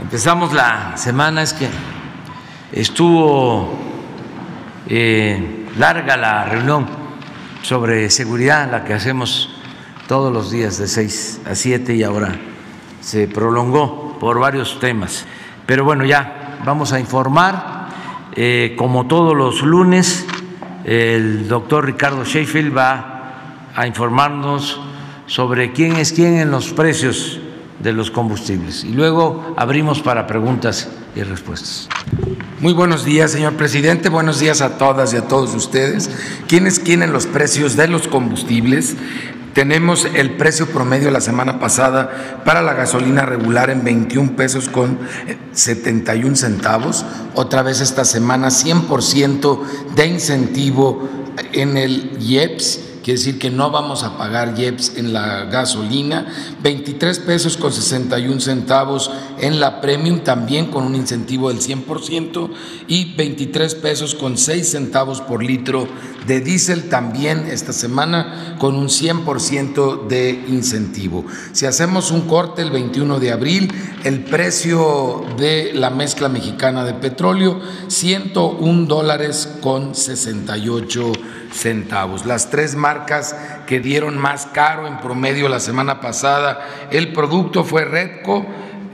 Empezamos la semana, es que estuvo eh, larga la reunión sobre seguridad, la que hacemos todos los días de 6 a 7 y ahora se prolongó por varios temas. Pero bueno, ya vamos a informar, eh, como todos los lunes, el doctor Ricardo Sheffield va a informarnos sobre quién es quién en los precios de los combustibles. Y luego abrimos para preguntas y respuestas. Muy buenos días, señor presidente. Buenos días a todas y a todos ustedes. ¿Quién es quién en los precios de los combustibles? Tenemos el precio promedio la semana pasada para la gasolina regular en 21 pesos con 71 centavos. Otra vez esta semana 100% de incentivo en el IEPS quiere decir que no vamos a pagar IEPS en la gasolina, 23 pesos con 61 centavos en la premium, también con un incentivo del 100%, y 23 pesos con 6 centavos por litro de diésel, también esta semana con un 100% de incentivo. Si hacemos un corte el 21 de abril, el precio de la mezcla mexicana de petróleo, 101 dólares con 68 centavos. Las tres marcas que dieron más caro en promedio la semana pasada, el producto fue Redco,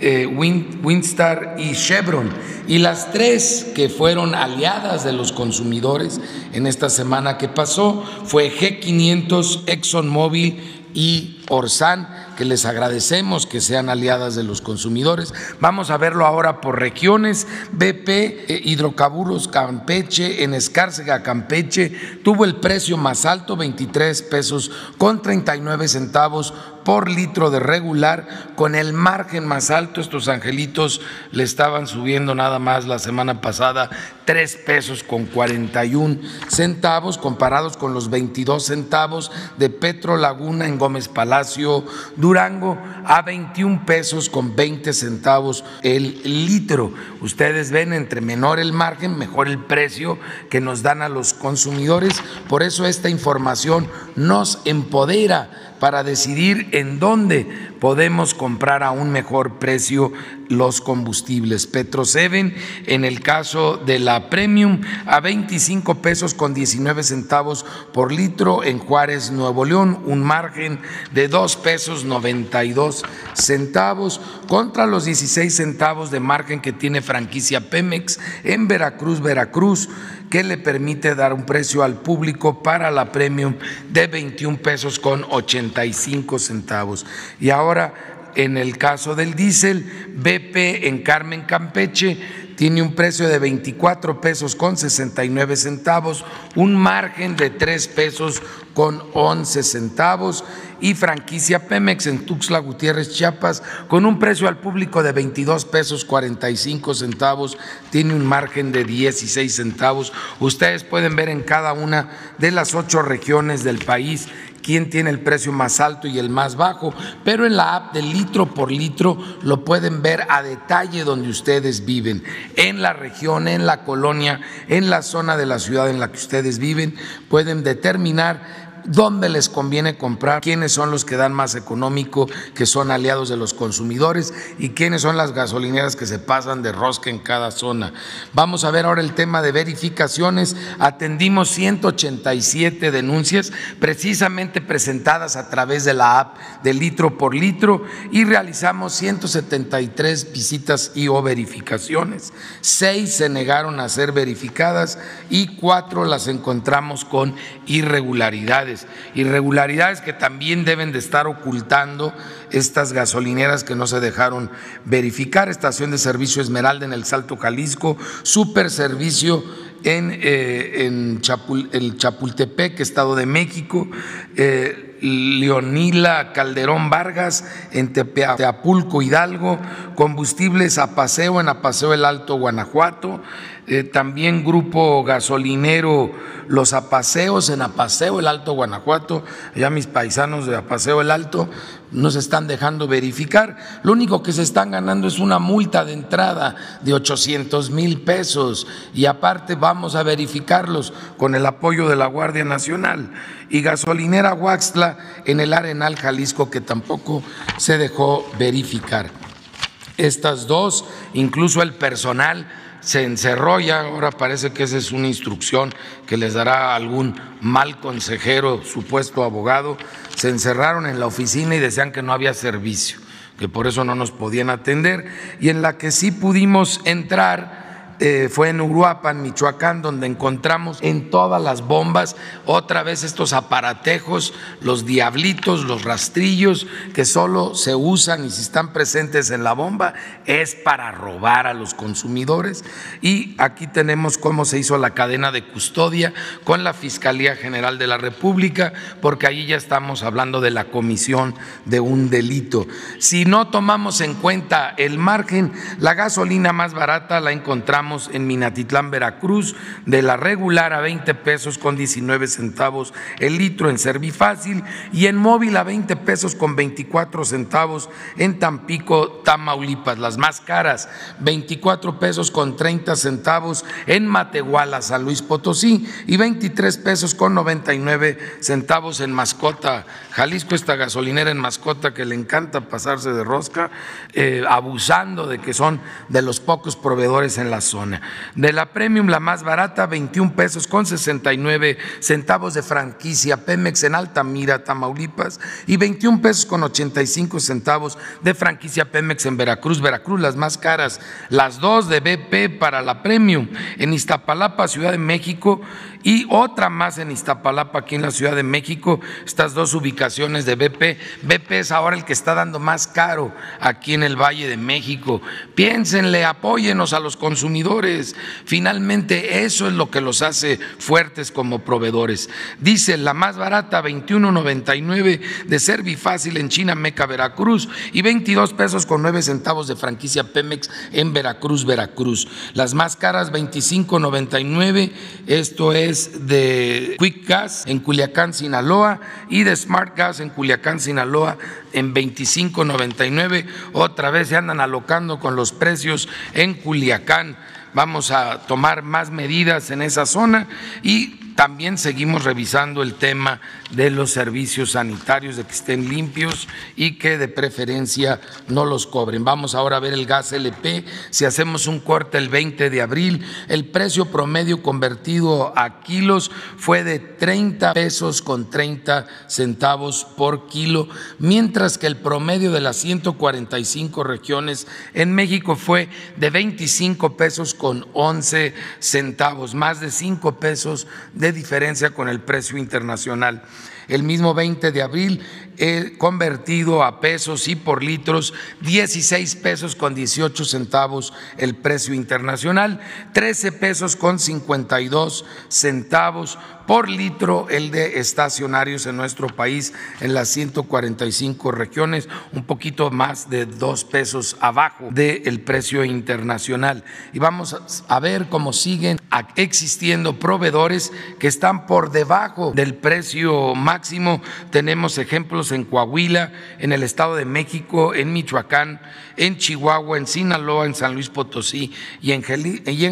eh, Winstar y Chevron. Y las tres que fueron aliadas de los consumidores en esta semana que pasó fue G500, ExxonMobil y Orsan, que les agradecemos que sean aliadas de los consumidores. Vamos a verlo ahora por regiones. BP eh, Hidrocarburos Campeche, en Escárcega, Campeche, tuvo el precio más alto, 23 pesos con 39 centavos por litro de regular, con el margen más alto. Estos angelitos le estaban subiendo nada más la semana pasada tres pesos con 41 centavos, comparados con los 22 centavos de Petro Laguna en Gómez Palacio, Durango, a 21 pesos con 20 centavos el litro. Ustedes ven, entre menor el margen, mejor el precio que nos dan a los consumidores. Por eso esta información nos empodera para decidir en dónde podemos comprar a un mejor precio los combustibles. Petro 7 en el caso de la Premium a 25 pesos con 19 centavos por litro en Juárez, Nuevo León, un margen de 2 pesos 92 centavos contra los 16 centavos de margen que tiene franquicia Pemex en Veracruz, Veracruz que le permite dar un precio al público para la premium de 21 pesos con 85 centavos. Y ahora, en el caso del diésel, BP en Carmen Campeche tiene un precio de 24 pesos con 69 centavos, un margen de 3 pesos con 11 centavos y franquicia Pemex en Tuxtla Gutiérrez, Chiapas, con un precio al público de 22 pesos 45 centavos, tiene un margen de 16 centavos. Ustedes pueden ver en cada una de las ocho regiones del país quién tiene el precio más alto y el más bajo, pero en la app de litro por litro lo pueden ver a detalle donde ustedes viven, en la región, en la colonia, en la zona de la ciudad en la que ustedes viven, pueden determinar dónde les conviene comprar, quiénes son los que dan más económico, que son aliados de los consumidores y quiénes son las gasolineras que se pasan de rosca en cada zona. Vamos a ver ahora el tema de verificaciones. Atendimos 187 denuncias precisamente presentadas a través de la app de litro por litro y realizamos 173 visitas y o verificaciones. Seis se negaron a ser verificadas y cuatro las encontramos con irregularidades irregularidades que también deben de estar ocultando estas gasolineras que no se dejaron verificar, estación de servicio Esmeralda en el Salto Jalisco, super servicio en, eh, el Chapultepec, Estado de México, eh, Leonila Calderón Vargas en Teapulco, Hidalgo, combustibles a paseo en Apaseo el Alto, Guanajuato, eh, también grupo gasolinero Los Apaseos en Apaseo, el Alto Guanajuato, ya mis paisanos de Apaseo el Alto no se están dejando verificar. Lo único que se están ganando es una multa de entrada de 800 mil pesos y aparte vamos a verificarlos con el apoyo de la Guardia Nacional. Y gasolinera Huaxtla en el Arenal Jalisco que tampoco se dejó verificar. Estas dos, incluso el personal se encerró ya, ahora parece que esa es una instrucción que les dará algún mal consejero, supuesto abogado, se encerraron en la oficina y decían que no había servicio, que por eso no nos podían atender, y en la que sí pudimos entrar eh, fue en Uruapan, Michoacán, donde encontramos en todas las bombas otra vez estos aparatejos, los diablitos, los rastrillos, que solo se usan y si están presentes en la bomba es para robar a los consumidores. Y aquí tenemos cómo se hizo la cadena de custodia con la Fiscalía General de la República, porque ahí ya estamos hablando de la comisión de un delito. Si no tomamos en cuenta el margen, la gasolina más barata la encontramos en Minatitlán, Veracruz, de la regular a 20 pesos con 19 centavos el litro en Servifácil y en móvil a 20 pesos con 24 centavos en Tampico, Tamaulipas. Las más caras, 24 pesos con 30 centavos en Matehuala, San Luis Potosí y 23 pesos con 99 centavos en Mascota, Jalisco, esta gasolinera en Mascota que le encanta pasarse de rosca, eh, abusando de que son de los pocos proveedores en la De la Premium, la más barata, 21 pesos con 69 centavos de franquicia Pemex en Altamira, Tamaulipas, y 21 pesos con 85 centavos de franquicia Pemex en Veracruz. Veracruz, las más caras, las dos de BP para la Premium. En Iztapalapa, Ciudad de México, y otra más en Iztapalapa, aquí en la Ciudad de México, estas dos ubicaciones de BP. BP es ahora el que está dando más caro aquí en el Valle de México. Piénsenle, apóyenos a los consumidores. Finalmente, eso es lo que los hace fuertes como proveedores. Dice la más barata, 21.99 de Servifácil en China, Meca, Veracruz, y 22 pesos con 9 centavos de franquicia Pemex en Veracruz, Veracruz. Las más caras, 25.99, esto es de Quick Gas en Culiacán, Sinaloa y de Smart Gas en Culiacán, Sinaloa en 25.99. Otra vez se andan alocando con los precios en Culiacán. Vamos a tomar más medidas en esa zona y también seguimos revisando el tema de los servicios sanitarios, de que estén limpios y que de preferencia no los cobren. Vamos ahora a ver el gas LP. Si hacemos un corte el 20 de abril, el precio promedio convertido a kilos fue de 30 pesos con 30 centavos por kilo, mientras que el promedio de las 145 regiones en México fue de 25 pesos con 11 centavos, más de 5 pesos de diferencia con el precio internacional. El mismo 20 de abril convertido a pesos y por litros 16 pesos con 18 centavos el precio internacional, 13 pesos con 52 centavos por litro el de estacionarios en nuestro país en las 145 regiones, un poquito más de dos pesos abajo del precio internacional. Y vamos a ver cómo siguen existiendo proveedores que están por debajo del precio máximo. Tenemos ejemplos en Coahuila, en el Estado de México, en Michoacán, en Chihuahua, en Sinaloa, en San Luis Potosí y en,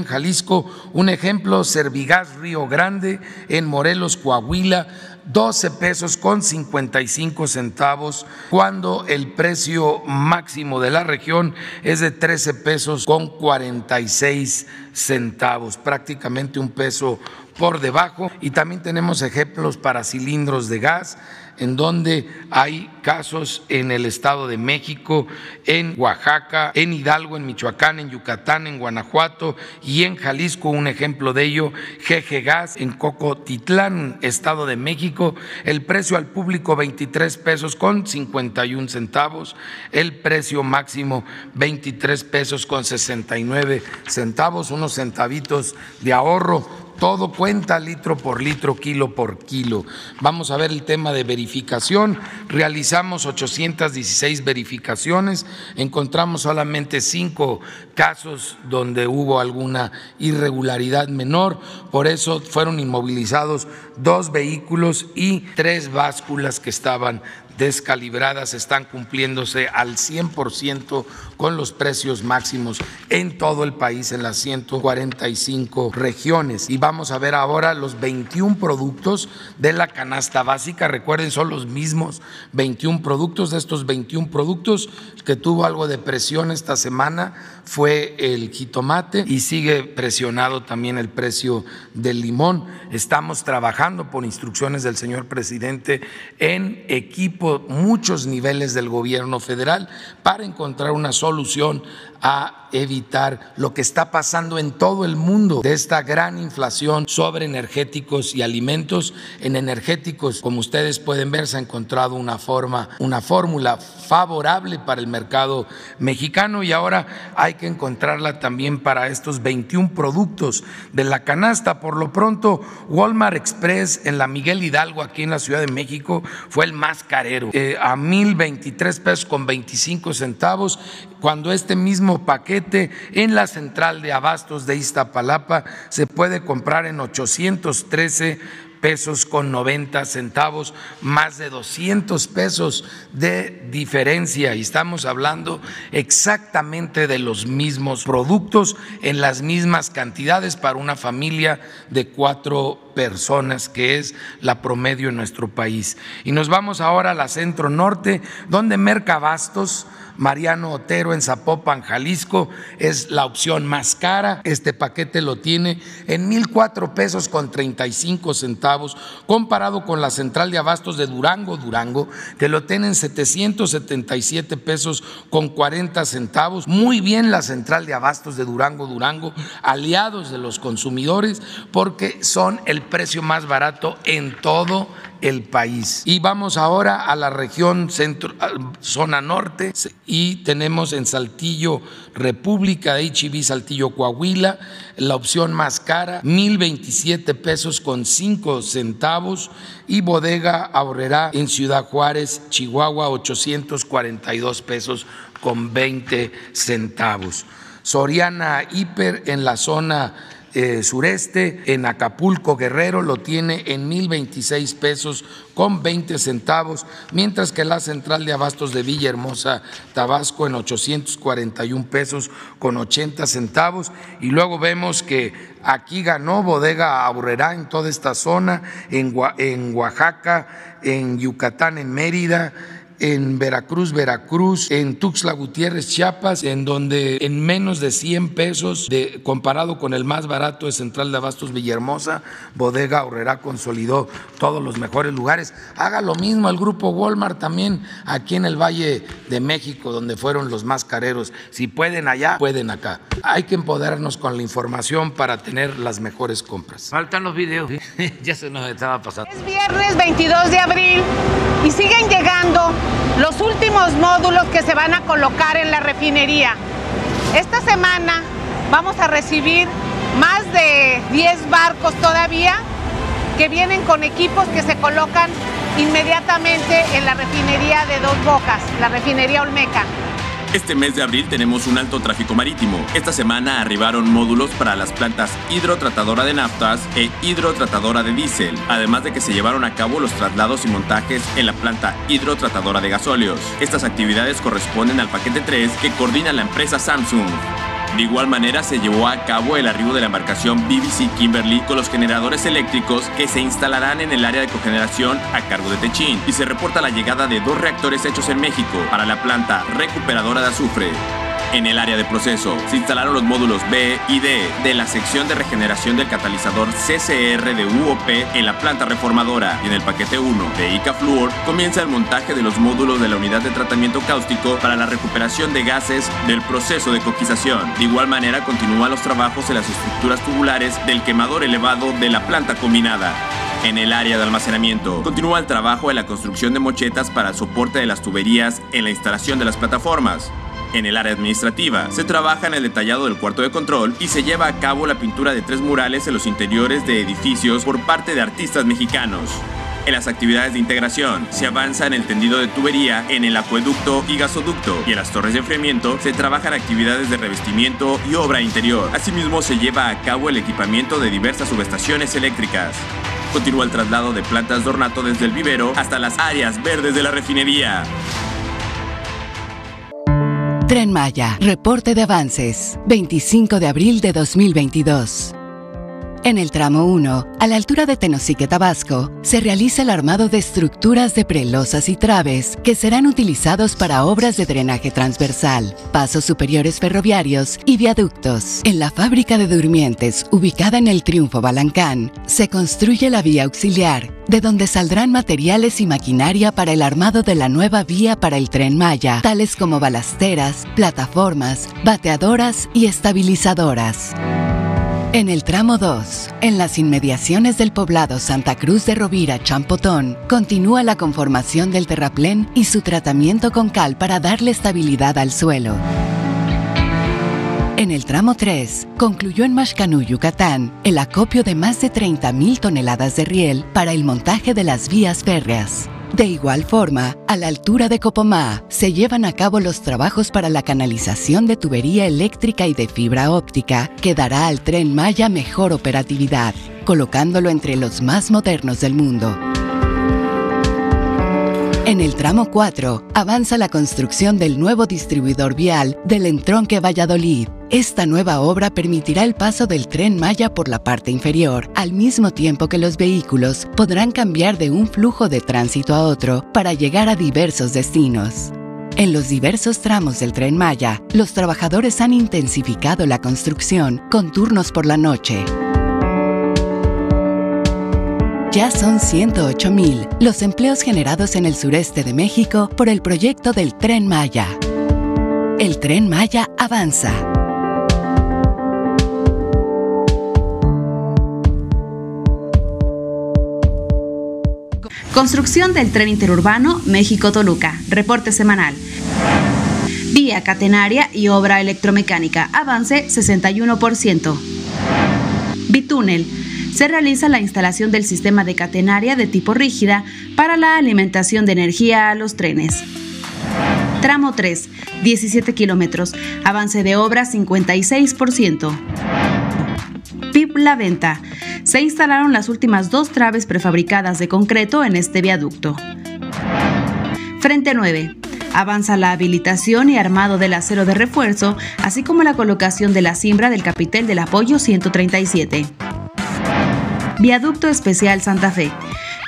Jalisco. Un ejemplo, Servigas Río Grande, en Morelos, Coahuila, 12 pesos con 55 centavos, cuando el precio máximo de la región es de 13 pesos con 46 centavos, prácticamente un peso por debajo. Y también tenemos ejemplos para cilindros de gas en donde hay casos en el Estado de México, en Oaxaca, en Hidalgo, en Michoacán, en Yucatán, en Guanajuato y en Jalisco. Un ejemplo de ello, GG Gas en Cocotitlán, Estado de México. El precio al público 23 pesos con 51 centavos. El precio máximo 23 pesos con 69 centavos, unos centavitos de ahorro todo cuenta litro por litro, kilo por kilo. Vamos a ver el tema de verificación. Realizamos 816 verificaciones, encontramos solamente cinco casos donde hubo alguna irregularidad menor, por eso fueron inmovilizados dos vehículos y tres básculas que estaban descalibradas están cumpliéndose al 100% con los precios máximos en todo el país, en las 145 regiones. Y vamos a ver ahora los 21 productos de la canasta básica. Recuerden, son los mismos 21 productos. De estos 21 productos que tuvo algo de presión esta semana fue el jitomate y sigue presionado también el precio del limón. Estamos trabajando por instrucciones del señor presidente en equipo, muchos niveles del gobierno federal para encontrar una solución a evitar lo que está pasando en todo el mundo de esta gran inflación sobre energéticos y alimentos. En energéticos, como ustedes pueden ver, se ha encontrado una forma, una fórmula favorable para el mercado mexicano y ahora hay que encontrarla también para estos 21 productos de la canasta. Por lo pronto, Walmart Express en la Miguel Hidalgo, aquí en la Ciudad de México, fue el más carero, eh, a 1023 pesos con 25 centavos cuando este mismo paquete en la central de abastos de Iztapalapa se puede comprar en 813 pesos con 90 centavos, más de 200 pesos de diferencia. Y estamos hablando exactamente de los mismos productos en las mismas cantidades para una familia de cuatro personas, que es la promedio en nuestro país. Y nos vamos ahora a la centro norte, donde Mercabastos Mariano Otero en Zapopan, Jalisco, es la opción más cara. Este paquete lo tiene en mil cuatro pesos con 35 centavos, comparado con la central de abastos de Durango, Durango, que lo tiene en 777 pesos con 40 centavos. Muy bien la central de abastos de Durango, Durango, aliados de los consumidores, porque son el precio más barato en todo el país. Y vamos ahora a la región centro, zona norte y tenemos en Saltillo República, HIV Saltillo Coahuila, la opción más cara, 1027 pesos con 5 centavos y Bodega Ahorrera en Ciudad Juárez, Chihuahua, 842 pesos con 20 centavos. Soriana Hiper en la zona eh, sureste, en Acapulco, Guerrero, lo tiene en 1026 pesos con 20 centavos, mientras que la central de abastos de Villahermosa, Tabasco, en 841 pesos con 80 centavos. Y luego vemos que aquí ganó Bodega Aburrerá en toda esta zona, en Oaxaca, en Yucatán, en Mérida en Veracruz, Veracruz, en Tuxtla Gutiérrez, Chiapas, en donde en menos de 100 pesos, de, comparado con el más barato de Central de Abastos Villahermosa, Bodega Horrera consolidó todos los mejores lugares. Haga lo mismo el grupo Walmart también aquí en el Valle de México, donde fueron los más careros. Si pueden allá, pueden acá. Hay que empoderarnos con la información para tener las mejores compras. Faltan los videos, ya se nos estaba pasando. Es viernes 22 de abril y siguen llegando los últimos módulos que se van a colocar en la refinería. Esta semana vamos a recibir más de 10 barcos todavía que vienen con equipos que se colocan inmediatamente en la refinería de Dos Bocas, la refinería Olmeca. Este mes de abril tenemos un alto tráfico marítimo. Esta semana arribaron módulos para las plantas hidrotratadora de naftas e hidrotratadora de diésel, además de que se llevaron a cabo los traslados y montajes en la planta hidrotratadora de gasóleos. Estas actividades corresponden al paquete 3 que coordina la empresa Samsung. De igual manera se llevó a cabo el arribo de la embarcación BBC Kimberly con los generadores eléctricos que se instalarán en el área de cogeneración a cargo de Techin y se reporta la llegada de dos reactores hechos en México para la planta recuperadora de azufre. En el área de proceso se instalaron los módulos B y D de la sección de regeneración del catalizador CCR de UOP en la planta reformadora y en el paquete 1 de ICA Fluor comienza el montaje de los módulos de la unidad de tratamiento cáustico para la recuperación de gases del proceso de coquización. De igual manera continúan los trabajos en las estructuras tubulares del quemador elevado de la planta combinada. En el área de almacenamiento, continúa el trabajo de la construcción de mochetas para el soporte de las tuberías en la instalación de las plataformas. En el área administrativa, se trabaja en el detallado del cuarto de control y se lleva a cabo la pintura de tres murales en los interiores de edificios por parte de artistas mexicanos. En las actividades de integración se avanza en el tendido de tubería, en el acueducto y gasoducto y en las torres de enfriamiento se trabajan actividades de revestimiento y obra interior. Asimismo se lleva a cabo el equipamiento de diversas subestaciones eléctricas. Continúa el traslado de plantas de ornato desde el vivero hasta las áreas verdes de la refinería. Tren Maya, reporte de avances, 25 de abril de 2022. En el tramo 1, a la altura de Tenosique, Tabasco, se realiza el armado de estructuras de prelosas y traves que serán utilizados para obras de drenaje transversal, pasos superiores ferroviarios y viaductos. En la fábrica de durmientes, ubicada en el Triunfo Balancán, se construye la vía auxiliar, de donde saldrán materiales y maquinaria para el armado de la nueva vía para el tren Maya, tales como balasteras, plataformas, bateadoras y estabilizadoras. En el tramo 2, en las inmediaciones del poblado Santa Cruz de Rovira, Champotón, continúa la conformación del terraplén y su tratamiento con cal para darle estabilidad al suelo. En el tramo 3, concluyó en Mashcanú, Yucatán, el acopio de más de 30.000 toneladas de riel para el montaje de las vías férreas. De igual forma, a la altura de Copomá se llevan a cabo los trabajos para la canalización de tubería eléctrica y de fibra óptica que dará al tren Maya mejor operatividad, colocándolo entre los más modernos del mundo. En el tramo 4 avanza la construcción del nuevo distribuidor vial del entronque Valladolid, esta nueva obra permitirá el paso del tren Maya por la parte inferior, al mismo tiempo que los vehículos podrán cambiar de un flujo de tránsito a otro para llegar a diversos destinos. En los diversos tramos del tren Maya, los trabajadores han intensificado la construcción con turnos por la noche. Ya son 108.000 los empleos generados en el sureste de México por el proyecto del tren Maya. El tren Maya avanza. Construcción del tren interurbano México-Toluca. Reporte semanal. Vía catenaria y obra electromecánica. Avance 61%. Bitúnel. Se realiza la instalación del sistema de catenaria de tipo rígida para la alimentación de energía a los trenes. Tramo 3, 17 kilómetros. Avance de obra 56%. PIB La Venta se instalaron las últimas dos traves prefabricadas de concreto en este viaducto. Frente 9. Avanza la habilitación y armado del acero de refuerzo, así como la colocación de la cimbra del capitel del apoyo 137. Viaducto Especial Santa Fe.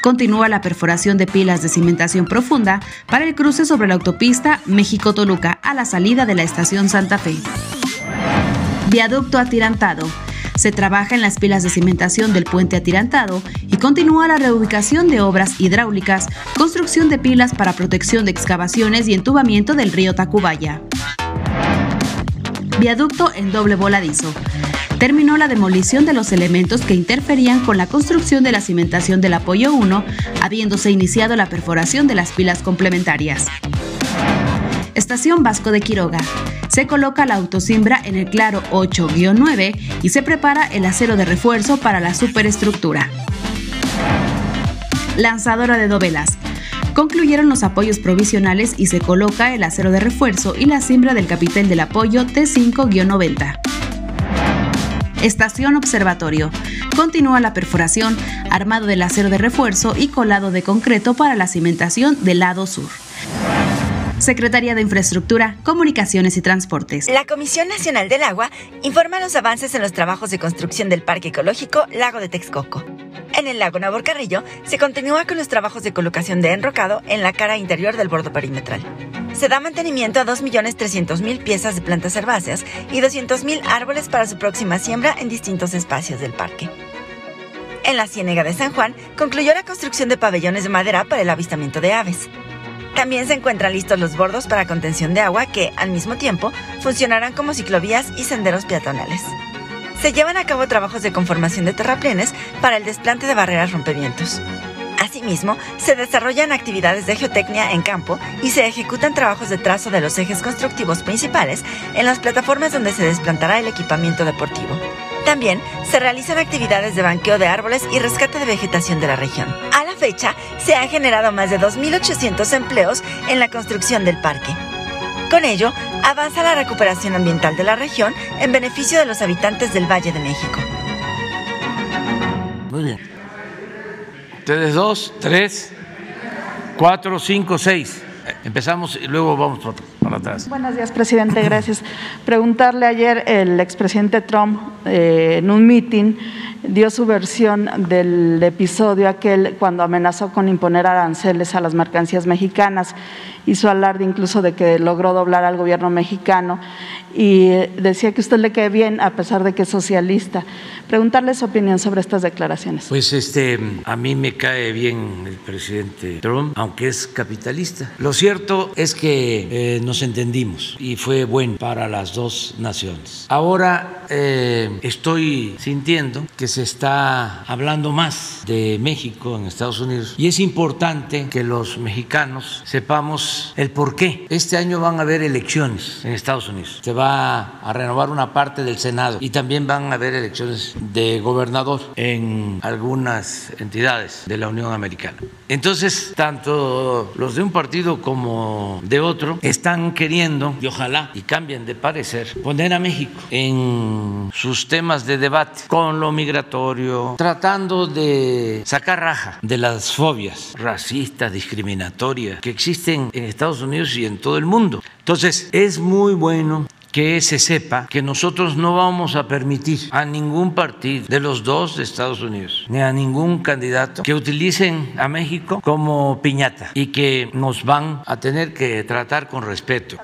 Continúa la perforación de pilas de cimentación profunda para el cruce sobre la autopista México-Toluca a la salida de la estación Santa Fe. Viaducto Atirantado se trabaja en las pilas de cimentación del puente atirantado y continúa la reubicación de obras hidráulicas, construcción de pilas para protección de excavaciones y entubamiento del río Tacubaya. Viaducto en doble voladizo. Terminó la demolición de los elementos que interferían con la construcción de la cimentación del apoyo 1, habiéndose iniciado la perforación de las pilas complementarias. Estación Vasco de Quiroga se coloca la autosimbra en el claro 8-9 y se prepara el acero de refuerzo para la superestructura. Lanzadora de dovelas. Concluyeron los apoyos provisionales y se coloca el acero de refuerzo y la cimbra del capitel del apoyo T5-90. Estación Observatorio. Continúa la perforación, armado del acero de refuerzo y colado de concreto para la cimentación del lado sur. Secretaría de Infraestructura, Comunicaciones y Transportes. La Comisión Nacional del Agua informa los avances en los trabajos de construcción del Parque Ecológico Lago de Texcoco. En el lago Naborcarrillo se continúa con los trabajos de colocación de enrocado en la cara interior del bordo perimetral. Se da mantenimiento a 2.300.000 piezas de plantas herbáceas y 200.000 árboles para su próxima siembra en distintos espacios del parque. En la Ciénega de San Juan concluyó la construcción de pabellones de madera para el avistamiento de aves. También se encuentran listos los bordos para contención de agua que, al mismo tiempo, funcionarán como ciclovías y senderos peatonales. Se llevan a cabo trabajos de conformación de terraplenes para el desplante de barreras rompevientos. Asimismo, se desarrollan actividades de geotecnia en campo y se ejecutan trabajos de trazo de los ejes constructivos principales en las plataformas donde se desplantará el equipamiento deportivo. También se realizan actividades de banqueo de árboles y rescate de vegetación de la región. A la fecha, se han generado más de 2.800 empleos en la construcción del parque. Con ello, avanza la recuperación ambiental de la región en beneficio de los habitantes del Valle de México. Muy bien. Ustedes dos, tres, cuatro, cinco, seis. Empezamos y luego vamos atrás. Buenos días, presidente. Gracias. Preguntarle ayer el expresidente Trump eh, en un meeting dio su versión del episodio aquel cuando amenazó con imponer aranceles a las mercancías mexicanas. Hizo alarde incluso de que logró doblar al gobierno mexicano y decía que usted le cae bien a pesar de que es socialista. Preguntarle su opinión sobre estas declaraciones. Pues este, a mí me cae bien el presidente Trump, aunque es capitalista. Lo cierto es que eh, nos entendimos y fue bueno para las dos naciones. Ahora eh, estoy sintiendo que se está hablando más de México en Estados Unidos y es importante que los mexicanos sepamos el por qué. Este año van a haber elecciones en Estados Unidos. Se va a renovar una parte del Senado y también van a haber elecciones de gobernador en algunas entidades de la Unión Americana. Entonces, tanto los de un partido como de otro están queriendo, y ojalá y cambien de parecer, poner a México en sus temas de debate con lo migratorio, tratando de sacar raja de las fobias racistas, discriminatorias que existen en Estados Unidos y en todo el mundo. Entonces, es muy bueno que se sepa que nosotros no vamos a permitir a ningún partido de los dos de Estados Unidos, ni a ningún candidato que utilicen a México como piñata y que nos van a tener que tratar con respeto.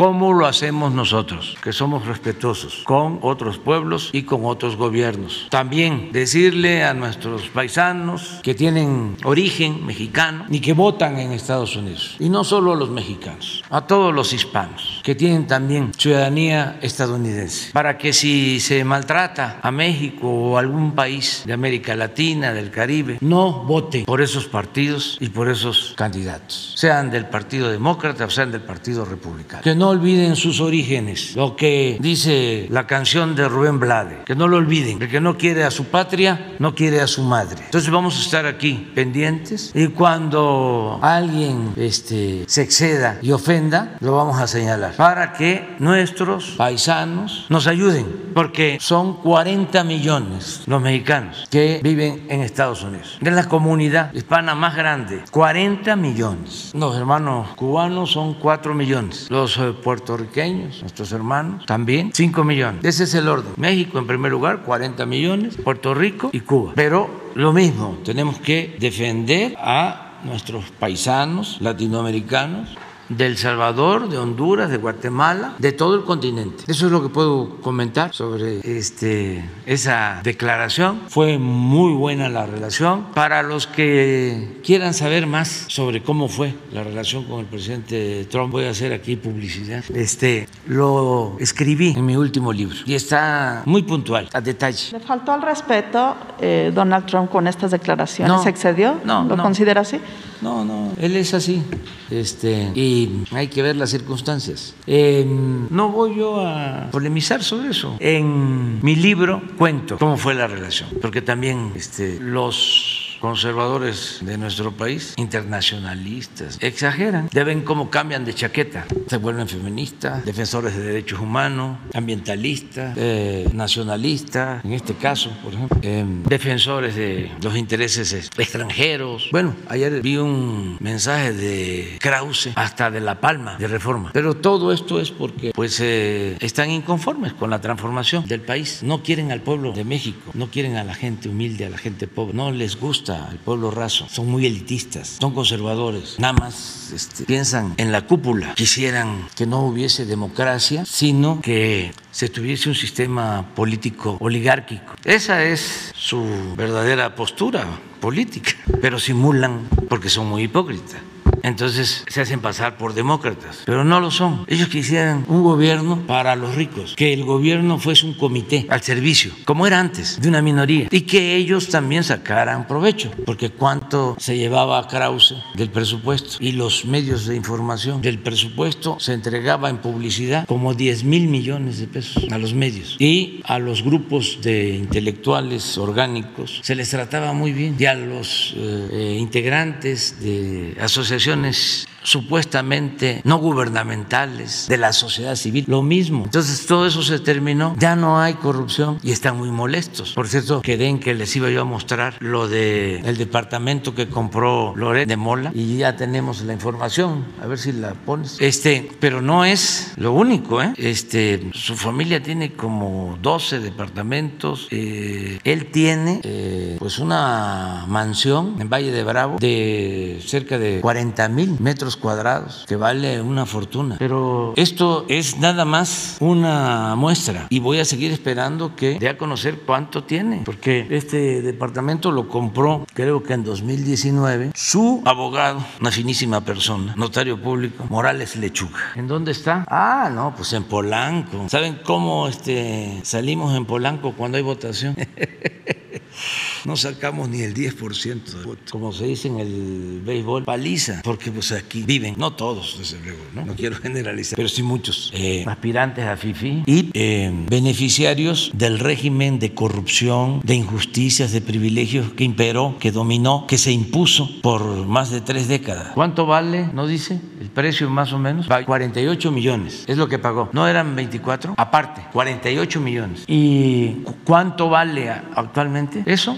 ¿Cómo lo hacemos nosotros? Que somos respetuosos con otros pueblos y con otros gobiernos. También decirle a nuestros paisanos que tienen origen mexicano y que votan en Estados Unidos. Y no solo a los mexicanos, a todos los hispanos que tienen también ciudadanía estadounidense. Para que si se maltrata a México o algún país de América Latina, del Caribe, no voten por esos partidos y por esos candidatos, sean del Partido Demócrata o sean del Partido Republicano. Que no olviden sus orígenes, lo que dice la canción de Rubén Blade, que no lo olviden, el que no quiere a su patria, no quiere a su madre. Entonces vamos a estar aquí pendientes y cuando alguien este, se exceda y ofenda, lo vamos a señalar para que nuestros paisanos nos ayuden, porque son 40 millones los mexicanos que viven en Estados Unidos. De la comunidad hispana más grande, 40 millones. Los hermanos cubanos son 4 millones. Los eh, puertorriqueños, nuestros hermanos, también 5 millones. Ese es el orden. México en primer lugar, 40 millones, Puerto Rico y Cuba. Pero lo mismo, tenemos que defender a nuestros paisanos latinoamericanos de El Salvador, de Honduras, de Guatemala, de todo el continente. Eso es lo que puedo comentar sobre este, esa declaración. Fue muy buena la relación. Para los que quieran saber más sobre cómo fue la relación con el presidente Trump, voy a hacer aquí publicidad. Este, lo escribí en mi último libro y está muy puntual, a detalle. ¿Le faltó al respeto eh, Donald Trump con estas declaraciones? No, ¿Se excedió? no, ¿Lo no. considera así? No, no, él es así. Este, y hay que ver las circunstancias. Eh, no voy yo a polemizar sobre eso. En mi libro cuento cómo fue la relación, porque también este, los conservadores de nuestro país, internacionalistas, exageran, ya cómo cambian de chaqueta, se vuelven feministas, defensores de derechos humanos, ambientalistas, eh, nacionalistas, en este caso, por ejemplo, eh, defensores de los intereses extranjeros. Bueno, ayer vi un mensaje de Krause, hasta de La Palma, de Reforma, pero todo esto es porque pues eh, están inconformes con la transformación del país, no quieren al pueblo de México, no quieren a la gente humilde, a la gente pobre, no les gusta al pueblo raso, son muy elitistas, son conservadores, nada más este, piensan en la cúpula, quisieran que no hubiese democracia, sino que se tuviese un sistema político oligárquico. Esa es su verdadera postura política, pero simulan porque son muy hipócritas. Entonces se hacen pasar por demócratas, pero no lo son. Ellos quisieran un gobierno para los ricos, que el gobierno fuese un comité al servicio, como era antes, de una minoría, y que ellos también sacaran provecho, porque cuánto se llevaba Krause del presupuesto y los medios de información del presupuesto se entregaba en publicidad como 10 mil millones de pesos a los medios y a los grupos de intelectuales orgánicos se les trataba muy bien y a los eh, eh, integrantes de asociaciones situaciones supuestamente no gubernamentales de la sociedad civil, lo mismo. Entonces todo eso se terminó, ya no hay corrupción y están muy molestos. Por cierto, quedé en que les iba yo a mostrar lo del el departamento que compró Loret de Mola y ya tenemos la información, a ver si la pones. Este, pero no es lo único, ¿eh? Este, su familia tiene como 12 departamentos, eh, él tiene eh, pues una mansión en Valle de Bravo de cerca de 40 mil metros cuadrados, que vale una fortuna. Pero esto es nada más una muestra y voy a seguir esperando que dé a conocer cuánto tiene, porque este departamento lo compró creo que en 2019 su abogado, una finísima persona, notario público, Morales Lechuga. ¿En dónde está? Ah, no, pues en Polanco. ¿Saben cómo este, salimos en Polanco cuando hay votación? no sacamos ni el 10% de votos. Como se dice en el béisbol, paliza, porque pues aquí viven, no todos, desde luego, no, no quiero generalizar, pero sí muchos eh, aspirantes a FIFI y eh, beneficiarios del régimen de corrupción, de injusticias, de privilegios que imperó, que dominó, que se impuso por más de tres décadas. ¿Cuánto vale? ¿No dice? El precio más o menos. 48 millones es lo que pagó. ¿No eran 24? Aparte, 48 millones. ¿Y cuánto vale actualmente eso?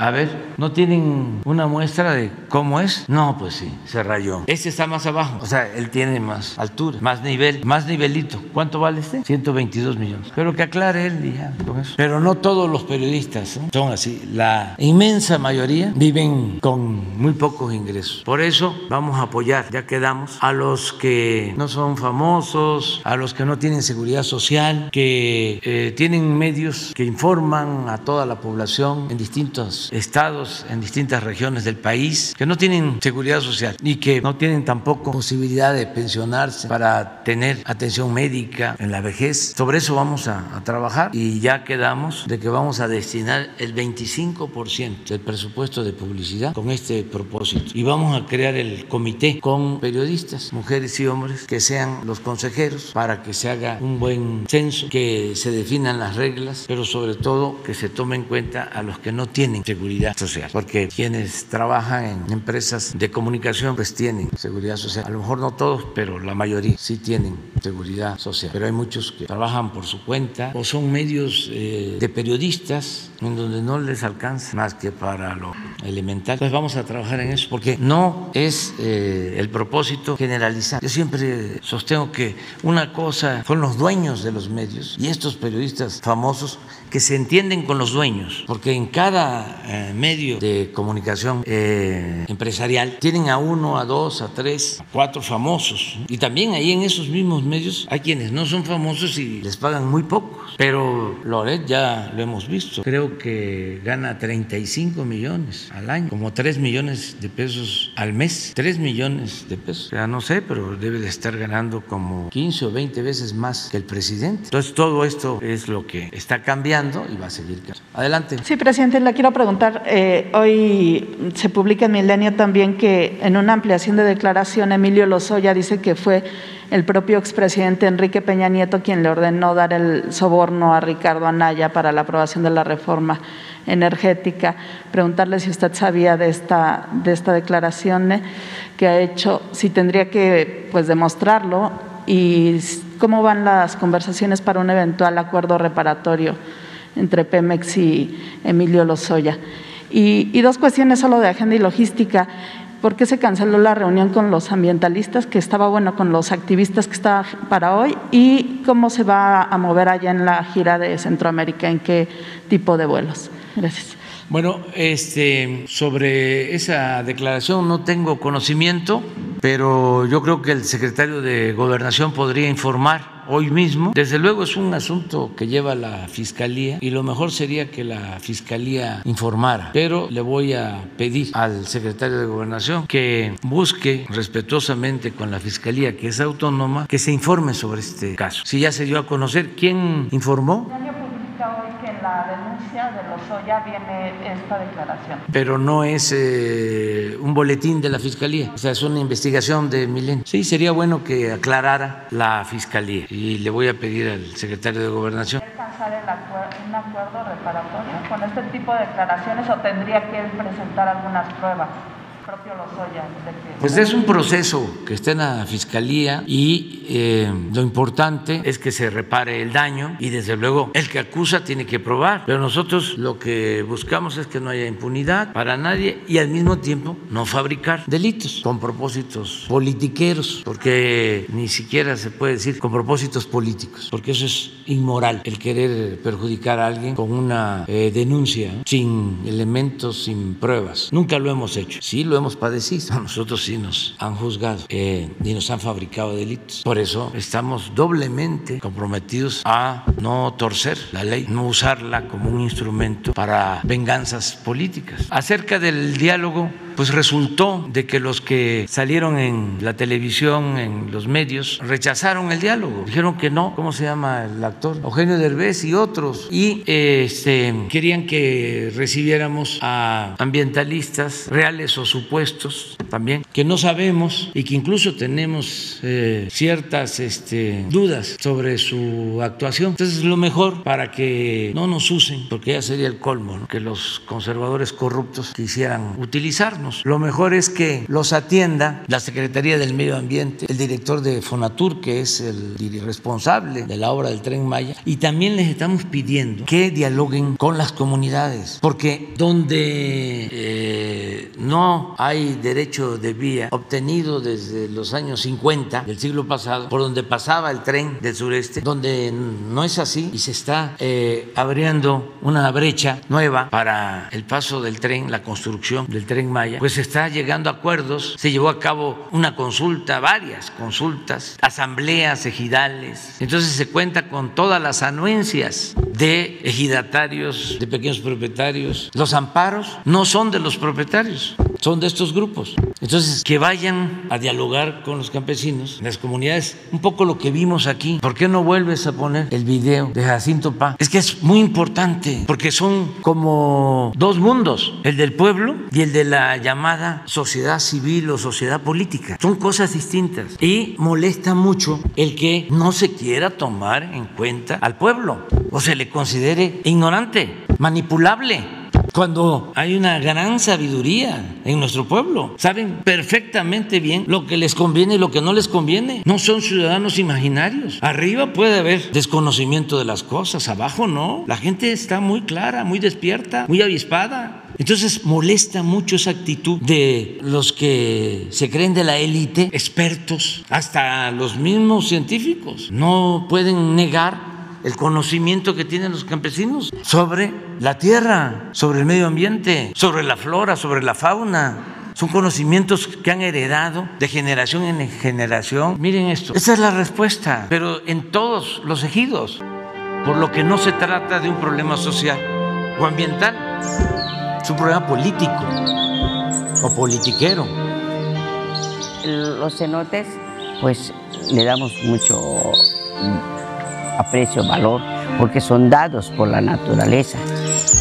A ver, ¿no tienen una muestra de cómo es? No, pues sí, se rayó. Este está más abajo, o sea, él tiene más altura, más nivel, más nivelito. ¿Cuánto vale este? 122 millones. Pero que aclare él ya con eso. Pero no todos los periodistas ¿eh? son así. La inmensa mayoría viven con muy pocos ingresos. Por eso vamos a apoyar, ya quedamos, a los que no son famosos, a los que no tienen seguridad social, que eh, tienen medios que informan a toda la población en estados, en distintas regiones del país, que no tienen seguridad social y que no tienen tampoco posibilidad de pensionarse para tener atención médica en la vejez. Sobre eso vamos a, a trabajar y ya quedamos de que vamos a destinar el 25% del presupuesto de publicidad con este propósito. Y vamos a crear el comité con periodistas, mujeres y hombres, que sean los consejeros para que se haga un buen censo, que se definan las reglas, pero sobre todo que se tome en cuenta a los que no tienen seguridad seguridad social, porque quienes trabajan en empresas de comunicación pues tienen seguridad social. A lo mejor no todos, pero la mayoría sí tienen seguridad social. Pero hay muchos que trabajan por su cuenta o son medios eh, de periodistas en donde no les alcanza más que para lo elemental. Pues vamos a trabajar en eso, porque no es eh, el propósito generalizar. Yo siempre sostengo que una cosa son los dueños de los medios y estos periodistas famosos que se entienden con los dueños, porque en cada eh, medio de comunicación eh, empresarial tienen a uno, a dos, a tres, a cuatro famosos. Y también ahí en esos mismos medios hay quienes no son famosos y les pagan muy pocos. Pero Loret ya lo hemos visto, creo que gana 35 millones al año, como 3 millones de pesos al mes, 3 millones de pesos. Ya no sé, pero debe de estar ganando como 15 o 20 veces más que el presidente. Entonces todo esto es lo que está cambiando y va a seguir cambiando. Adelante. Sí, presidente, le quiero preguntar eh, hoy se publica en Milenio también que en una ampliación de declaración Emilio Lozoya dice que fue el propio expresidente Enrique Peña Nieto quien le ordenó dar el soborno a Ricardo Anaya para la aprobación de la reforma energética. Preguntarle si usted sabía de esta, de esta declaración eh, que ha hecho, si tendría que pues, demostrarlo y cómo van las conversaciones para un eventual acuerdo reparatorio entre Pemex y Emilio Lozoya. Y, dos cuestiones solo de agenda y logística. ¿Por qué se canceló la reunión con los ambientalistas, que estaba bueno con los activistas que estaba para hoy? ¿Y cómo se va a mover allá en la gira de Centroamérica? ¿En qué tipo de vuelos? Gracias. Bueno, este, sobre esa declaración no tengo conocimiento, pero yo creo que el secretario de Gobernación podría informar hoy mismo. Desde luego es un asunto que lleva la Fiscalía y lo mejor sería que la Fiscalía informara, pero le voy a pedir al secretario de Gobernación que busque respetuosamente con la Fiscalía, que es autónoma, que se informe sobre este caso. Si ya se dio a conocer, ¿quién informó? De Lozoya viene esta declaración. Pero no es eh, un boletín de la Fiscalía, o sea, es una investigación de Milenio. Sí, sería bueno que aclarara la Fiscalía y le voy a pedir al secretario de Gobernación. alcanzar un acuerdo reparatorio con este tipo de declaraciones o tendría que presentar algunas pruebas? Pues es un proceso que está en la fiscalía y eh, lo importante es que se repare el daño y desde luego el que acusa tiene que probar. Pero nosotros lo que buscamos es que no haya impunidad para nadie y al mismo tiempo no fabricar delitos con propósitos politiqueros, porque ni siquiera se puede decir con propósitos políticos, porque eso es inmoral, el querer perjudicar a alguien con una eh, denuncia sin elementos, sin pruebas. Nunca lo hemos hecho. Sí lo hemos padecido. Nosotros sí nos han juzgado eh, y nos han fabricado delitos. Por eso estamos doblemente comprometidos a no torcer la ley, no usarla como un instrumento para venganzas políticas. Acerca del diálogo, pues resultó de que los que salieron en la televisión, en los medios, rechazaron el diálogo. Dijeron que no, ¿cómo se llama el actor? Eugenio Derbez y otros. Y este, querían que recibiéramos a ambientalistas reales o supuestos también, que no sabemos y que incluso tenemos eh, ciertas este, dudas sobre su actuación. Entonces, lo mejor para que no nos usen, porque ya sería el colmo, que los conservadores corruptos quisieran utilizarnos lo mejor es que los atienda la Secretaría del Medio Ambiente, el director de Fonatur, que es el responsable de la obra del tren Maya, y también les estamos pidiendo que dialoguen con las comunidades, porque donde eh, no hay derecho de vía obtenido desde los años 50 del siglo pasado, por donde pasaba el tren del sureste, donde no es así y se está eh, abriendo una brecha nueva para el paso del tren, la construcción del tren Maya pues se está llegando a acuerdos. Se llevó a cabo una consulta, varias consultas, asambleas ejidales. Entonces se cuenta con todas las anuencias de ejidatarios, de pequeños propietarios. Los amparos no son de los propietarios, son de estos grupos. Entonces, que vayan a dialogar con los campesinos, las comunidades, un poco lo que vimos aquí. ¿Por qué no vuelves a poner el video de Jacinto Pá? Es que es muy importante, porque son como dos mundos, el del pueblo y el de la llamada sociedad civil o sociedad política. Son cosas distintas. Y molesta mucho el que no se quiera tomar en cuenta al pueblo o se le considere ignorante, manipulable cuando hay una gran sabiduría en nuestro pueblo. Saben perfectamente bien lo que les conviene y lo que no les conviene. No son ciudadanos imaginarios. Arriba puede haber desconocimiento de las cosas, abajo no. La gente está muy clara, muy despierta, muy avispada. Entonces molesta mucho esa actitud de los que se creen de la élite, expertos, hasta los mismos científicos. No pueden negar el conocimiento que tienen los campesinos sobre la tierra, sobre el medio ambiente, sobre la flora, sobre la fauna. Son conocimientos que han heredado de generación en generación. Miren esto, esa es la respuesta, pero en todos los ejidos, por lo que no se trata de un problema social o ambiental, es un problema político o politiquero. Los cenotes, pues le damos mucho aprecio, valor, porque son dados por la naturaleza,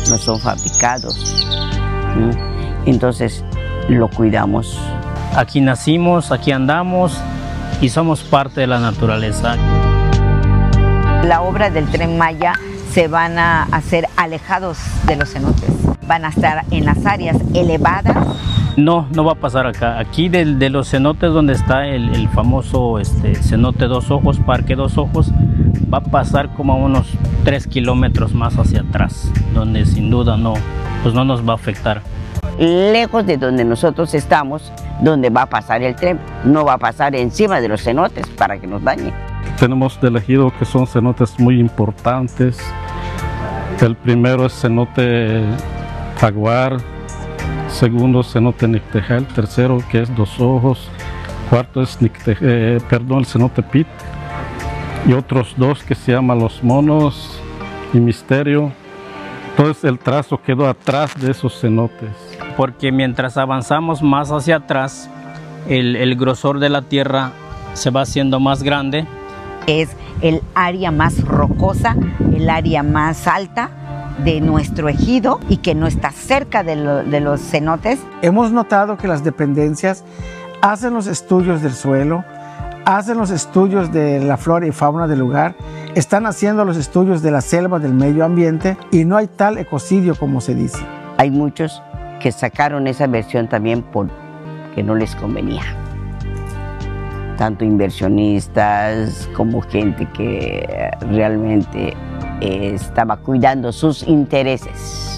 no son fabricados. Entonces lo cuidamos. Aquí nacimos, aquí andamos y somos parte de la naturaleza. La obra del tren Maya se van a hacer alejados de los cenotes, van a estar en las áreas elevadas no, no va a pasar acá. Aquí de, de los cenotes donde está el, famoso este, cenote Dos Ojos, Parque Dos Ojos, va a pasar como a unos 3 kilómetros más hacia atrás, donde sin duda no, pues no nos va a afectar. Lejos de donde nosotros estamos, donde va a pasar el tren, no va a pasar encima de los cenotes para que nos dañe. Tenemos de elegido que son cenotes muy importantes. El primero es cenote Jaguar, segundo cenote Nictejal, tercero que es Dos Ojos, cuarto es eh, perdón, el cenote Pit y otros dos que se llaman Los Monos y Misterio. Entonces el trazo quedó atrás de esos cenotes. Porque mientras avanzamos más hacia atrás, el, el grosor de la tierra se va haciendo más grande. Es el área más rocosa, el área más alta de nuestro ejido y que no está cerca de, lo, de los cenotes. Hemos notado que las dependencias hacen los estudios del suelo, hacen los estudios de la flora y fauna del lugar, están haciendo los estudios de la selva del medio ambiente y no hay tal ecocidio como se dice. Hay muchos que sacaron esa versión también porque no les convenía. Tanto inversionistas como gente que realmente estaba cuidando sus intereses.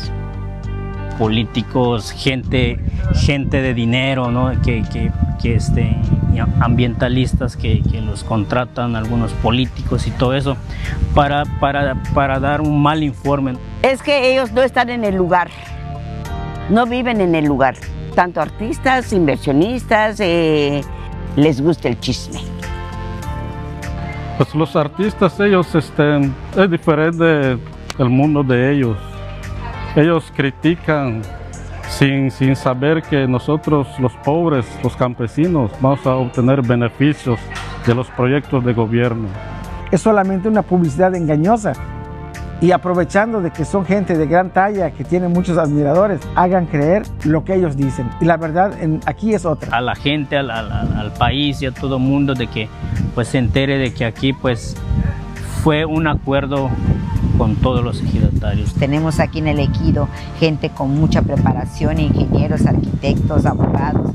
Políticos, gente, gente de dinero, ¿no? que, que, que este, ambientalistas que, que, los contratan, algunos políticos y todo eso, para, para, para dar un mal informe. Es que ellos no están en el lugar, no viven en el lugar. Tanto artistas, inversionistas, eh, les gusta el chisme. Pues los artistas, ellos, este, es diferente el mundo de ellos. Ellos critican sin, sin saber que nosotros, los pobres, los campesinos, vamos a obtener beneficios de los proyectos de gobierno. Es solamente una publicidad engañosa y aprovechando de que son gente de gran talla, que tienen muchos admiradores, hagan creer lo que ellos dicen. Y la verdad en, aquí es otra. A la gente, al, al, al país y a todo el mundo de que pues se entere de que aquí pues fue un acuerdo con todos los ejidatarios. Tenemos aquí en el ejido gente con mucha preparación, ingenieros, arquitectos, abogados.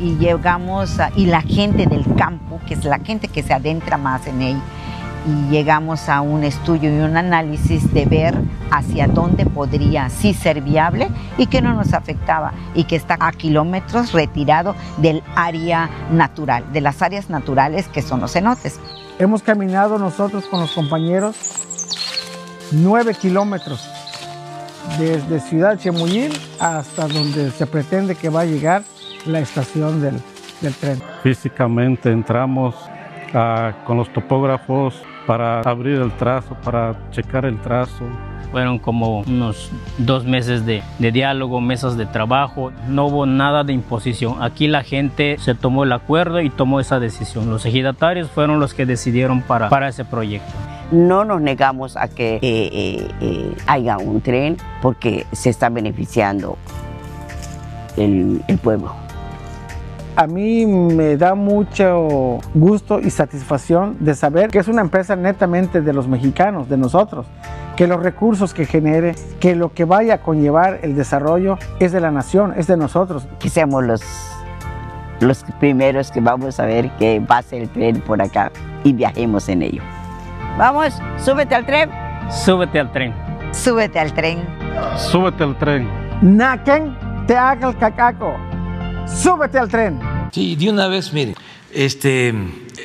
Y llegamos, a, y la gente del campo, que es la gente que se adentra más en él, y llegamos a un estudio y un análisis de ver hacia dónde podría sí ser viable y que no nos afectaba y que está a kilómetros retirado del área natural, de las áreas naturales que son los cenotes. Hemos caminado nosotros con los compañeros nueve kilómetros desde Ciudad Chemuyil hasta donde se pretende que va a llegar la estación del, del tren. Físicamente entramos uh, con los topógrafos para abrir el trazo, para checar el trazo. Fueron como unos dos meses de, de, diálogo, mesas de trabajo, no hubo nada de imposición. Aquí la gente se tomó el acuerdo y tomó esa decisión. Los ejidatarios fueron los que decidieron para, para ese proyecto. No nos negamos a que eh, eh, eh, haya un tren porque se está beneficiando el, el pueblo a mí me da mucho gusto y satisfacción de saber que es una empresa netamente de los mexicanos, de nosotros, que los recursos que genere, que lo que vaya a conllevar el desarrollo es de la nación, es de nosotros. Que seamos los, los primeros que vamos a ver que pase el tren por acá y viajemos en ello. Vamos, súbete al tren. Súbete al tren. Súbete al tren. Súbete al tren. Naquen te haga el cacaco. ¡Súbete al tren! Sí, de una vez, mire, este,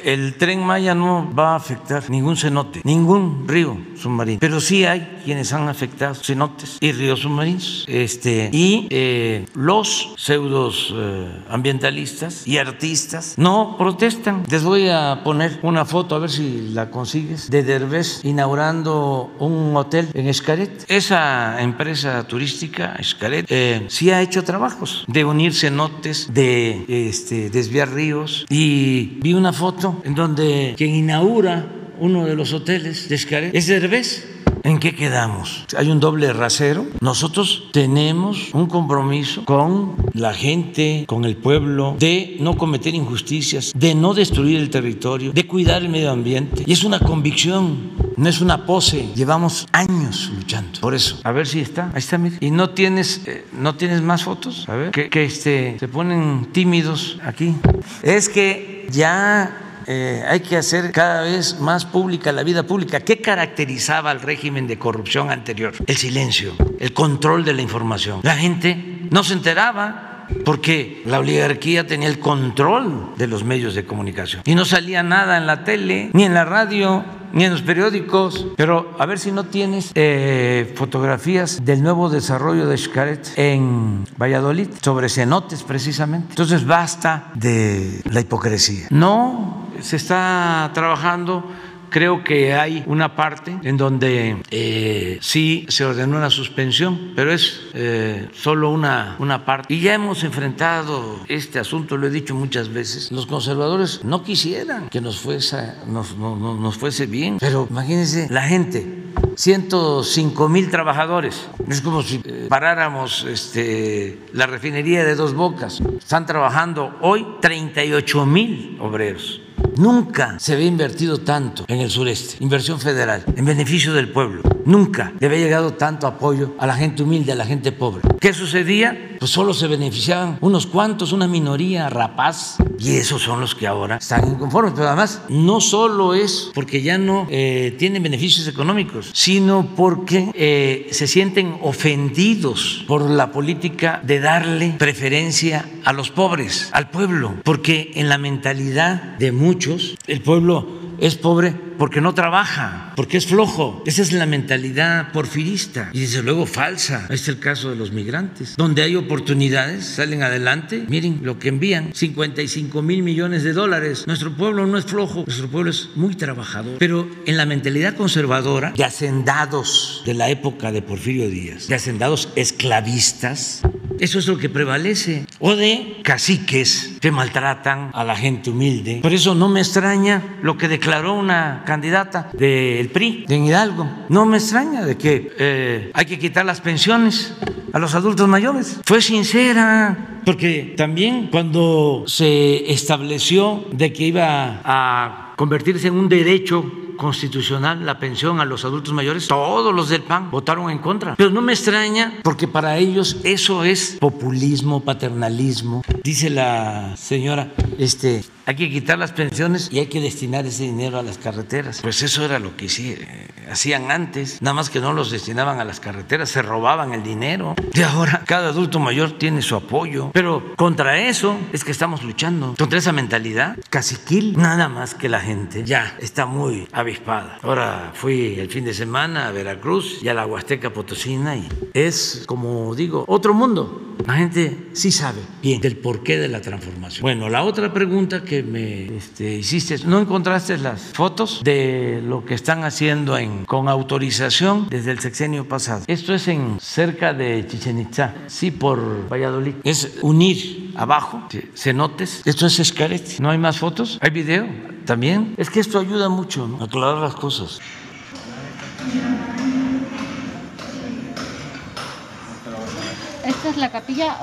el tren Maya no va a afectar ningún cenote, ningún río submarino, pero sí hay quienes han afectado cenotes y ríos submarinos. Este, y eh, los pseudos eh, ambientalistas y artistas no protestan. Les voy a poner una foto, a ver si la consigues, de Derbez inaugurando un hotel en Escaret. Esa empresa turística, Escaret, eh, sí ha hecho trabajos de unir cenotes, de este, desviar ríos y vi una foto en donde quien inaugura uno de los hoteles de Escaret es Derbez. ¿En qué quedamos? Hay un doble rasero. Nosotros tenemos un compromiso con la gente, con el pueblo, de no cometer injusticias, de no destruir el territorio, de cuidar el medio ambiente. Y es una convicción, no es una pose. Llevamos años luchando por eso. A ver si está. Ahí está, mire. Y no tienes, eh, no tienes más fotos. A ver, que, que este, se ponen tímidos aquí. Es que ya eh, hay que hacer cada vez más pública la vida pública. ¿Qué caracterizaba al régimen de corrupción anterior? El silencio, el control de la información. La gente no se enteraba porque la oligarquía tenía el control de los medios de comunicación y no salía nada en la tele, ni en la radio, ni en los periódicos. Pero a ver si no tienes eh, fotografías del nuevo desarrollo de Xcaret en Valladolid, sobre cenotes precisamente. Entonces basta de la hipocresía. No se está trabajando creo que hay una parte en donde eh, sí se ordenó una suspensión, pero es eh, solo una, una parte. Y ya hemos enfrentado este asunto, lo he dicho muchas veces. Los conservadores no quisieran que nos fuese, nos, nos fuese bien, pero imagínense la gente 105 mil trabajadores. Es como si eh, paráramos este, la refinería de dos bocas. Están trabajando hoy 38 mil obreros. Nunca se había invertido tanto en el sureste, inversión federal, en beneficio del pueblo. Nunca le había llegado tanto apoyo a la gente humilde, a la gente pobre. ¿Qué sucedía? Pues solo se beneficiaban unos cuantos, una minoría rapaz, y esos son los que ahora están inconformes. Pero además, no solo es porque ya no eh, tienen beneficios económicos, sino porque eh, se sienten ofendidos por la política de darle preferencia a los pobres, al pueblo, porque en la mentalidad de muchos, el pueblo es pobre porque no trabaja, porque es flojo. Esa es la mentalidad porfirista y desde luego falsa. Este es el caso de los migrantes. Donde hay oportunidades, salen adelante. Miren lo que envían, 55 mil millones de dólares. Nuestro pueblo no es flojo, nuestro pueblo es muy trabajador. Pero en la mentalidad conservadora de hacendados de la época de Porfirio Díaz, de hacendados esclavistas, eso es lo que prevalece. O de caciques que maltratan a la gente humilde. Por eso no me extraña lo que declaró una candidata del PRI, de Hidalgo. No me extraña de que eh, hay que quitar las pensiones a los adultos mayores. Fue sincera, porque también cuando se estableció de que iba a convertirse en un derecho constitucional la pensión a los adultos mayores, todos los del PAN votaron en contra. Pero no me extraña porque para ellos eso es populismo, paternalismo. Dice la señora, este, hay que quitar las pensiones y hay que destinar ese dinero a las carreteras. Pues eso era lo que sí, eh, hacían antes, nada más que no los destinaban a las carreteras, se robaban el dinero. Y ahora cada adulto mayor tiene su apoyo. Pero contra eso es que estamos luchando, contra esa mentalidad caciquil, nada más que la gente ya está muy avispada. Ahora fui el fin de semana a Veracruz y a la Huasteca Potosina y es, como digo, otro mundo. La gente sí sabe bien del porqué de la transformación. Bueno, la otra pregunta que me este, hiciste, ¿no encontraste las fotos de lo que están haciendo en, con autorización desde el sexenio pasado? Esto es en cerca de Chichen Itza, sí, por Valladolid. Es unir abajo, cenotes. Esto es Escaret. ¿No hay más fotos? ¿Hay video? También. Es que esto ayuda mucho a aclarar las cosas. Esta es la capilla.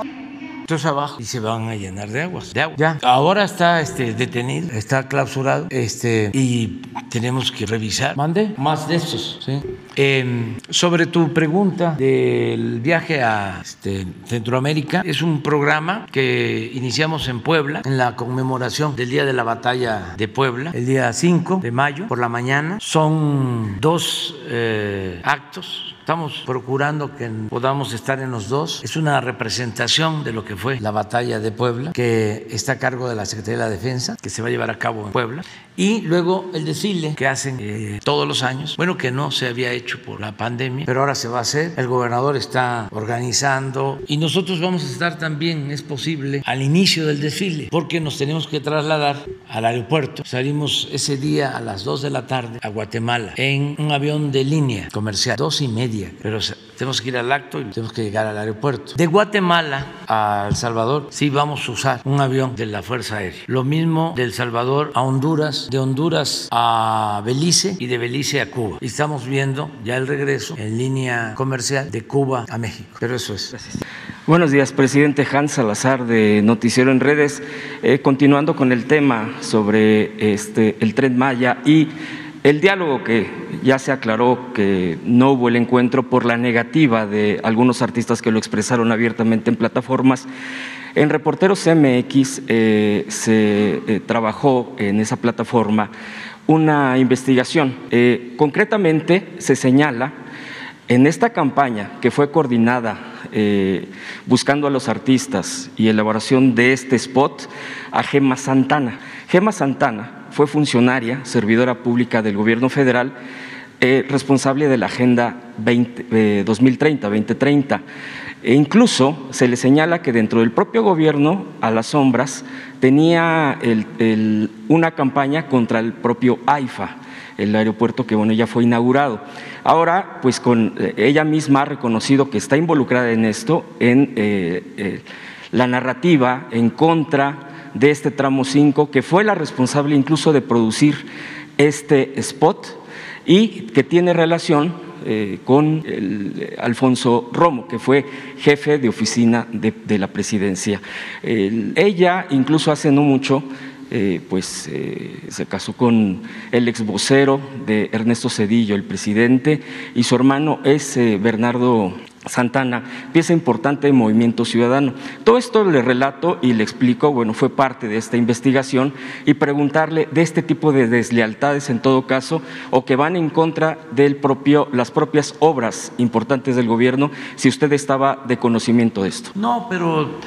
Entonces abajo y se van a llenar de aguas, de agua. Ya, ahora está este, detenido, está clausurado, este, y tenemos que revisar. Mande más de estos. ¿sí? Eh, sobre tu pregunta del viaje a este, Centroamérica, es un programa que iniciamos en Puebla, en la conmemoración del Día de la Batalla de Puebla, el día 5 de mayo, por la mañana. Son dos eh, actos Estamos procurando que podamos estar en los dos. Es una representación de lo que fue la batalla de Puebla, que está a cargo de la Secretaría de la Defensa, que se va a llevar a cabo en Puebla. Y luego el desfile que hacen eh, todos los años, bueno, que no se había hecho por la pandemia, pero ahora se va a hacer. El gobernador está organizando y nosotros vamos a estar también, es posible, al inicio del desfile, porque nos tenemos que trasladar al aeropuerto. Salimos ese día a las 2 de la tarde a Guatemala en un avión de línea comercial, dos y media pero tenemos que ir al acto y tenemos que llegar al aeropuerto. De Guatemala a El Salvador, sí vamos a usar un avión de la Fuerza Aérea. Lo mismo de El Salvador a Honduras, de Honduras a Belice y de Belice a Cuba. Y estamos viendo ya el regreso en línea comercial de Cuba a México. Pero eso es. Buenos días, presidente Hans Salazar de Noticiero en Redes. Eh, continuando con el tema sobre este, el tren Maya y el diálogo que ya se aclaró que no hubo el encuentro por la negativa de algunos artistas que lo expresaron abiertamente en plataformas. En Reporteros MX eh, se eh, trabajó en esa plataforma una investigación. Eh, concretamente se señala en esta campaña que fue coordinada buscando a los artistas y elaboración de este spot a Gema Santana. Gema Santana fue funcionaria, servidora pública del gobierno federal, eh, responsable de la Agenda 2030-2030. E incluso se le señala que dentro del propio gobierno, a las sombras, tenía una campaña contra el propio AIFA. el aeropuerto que bueno, ya fue inaugurado. Ahora, pues con eh, ella misma ha reconocido que está involucrada en esto, en eh, eh, la narrativa en contra de este tramo 5, que fue la responsable incluso de producir este spot y que tiene relación con el, Alfonso Romo, que fue jefe de oficina de, la presidencia. ella, incluso hace no mucho, eh, pues eh, se casó con el ex vocero de Ernesto Cedillo, el presidente, y su hermano es eh, Bernardo Santana, pieza importante del Movimiento Ciudadano. Todo esto le relato y le explico, bueno, fue parte de esta investigación y preguntarle de este tipo de deslealtades en todo caso o que van en contra propio, las propias obras importantes del gobierno, si usted estaba de conocimiento de esto. No, pero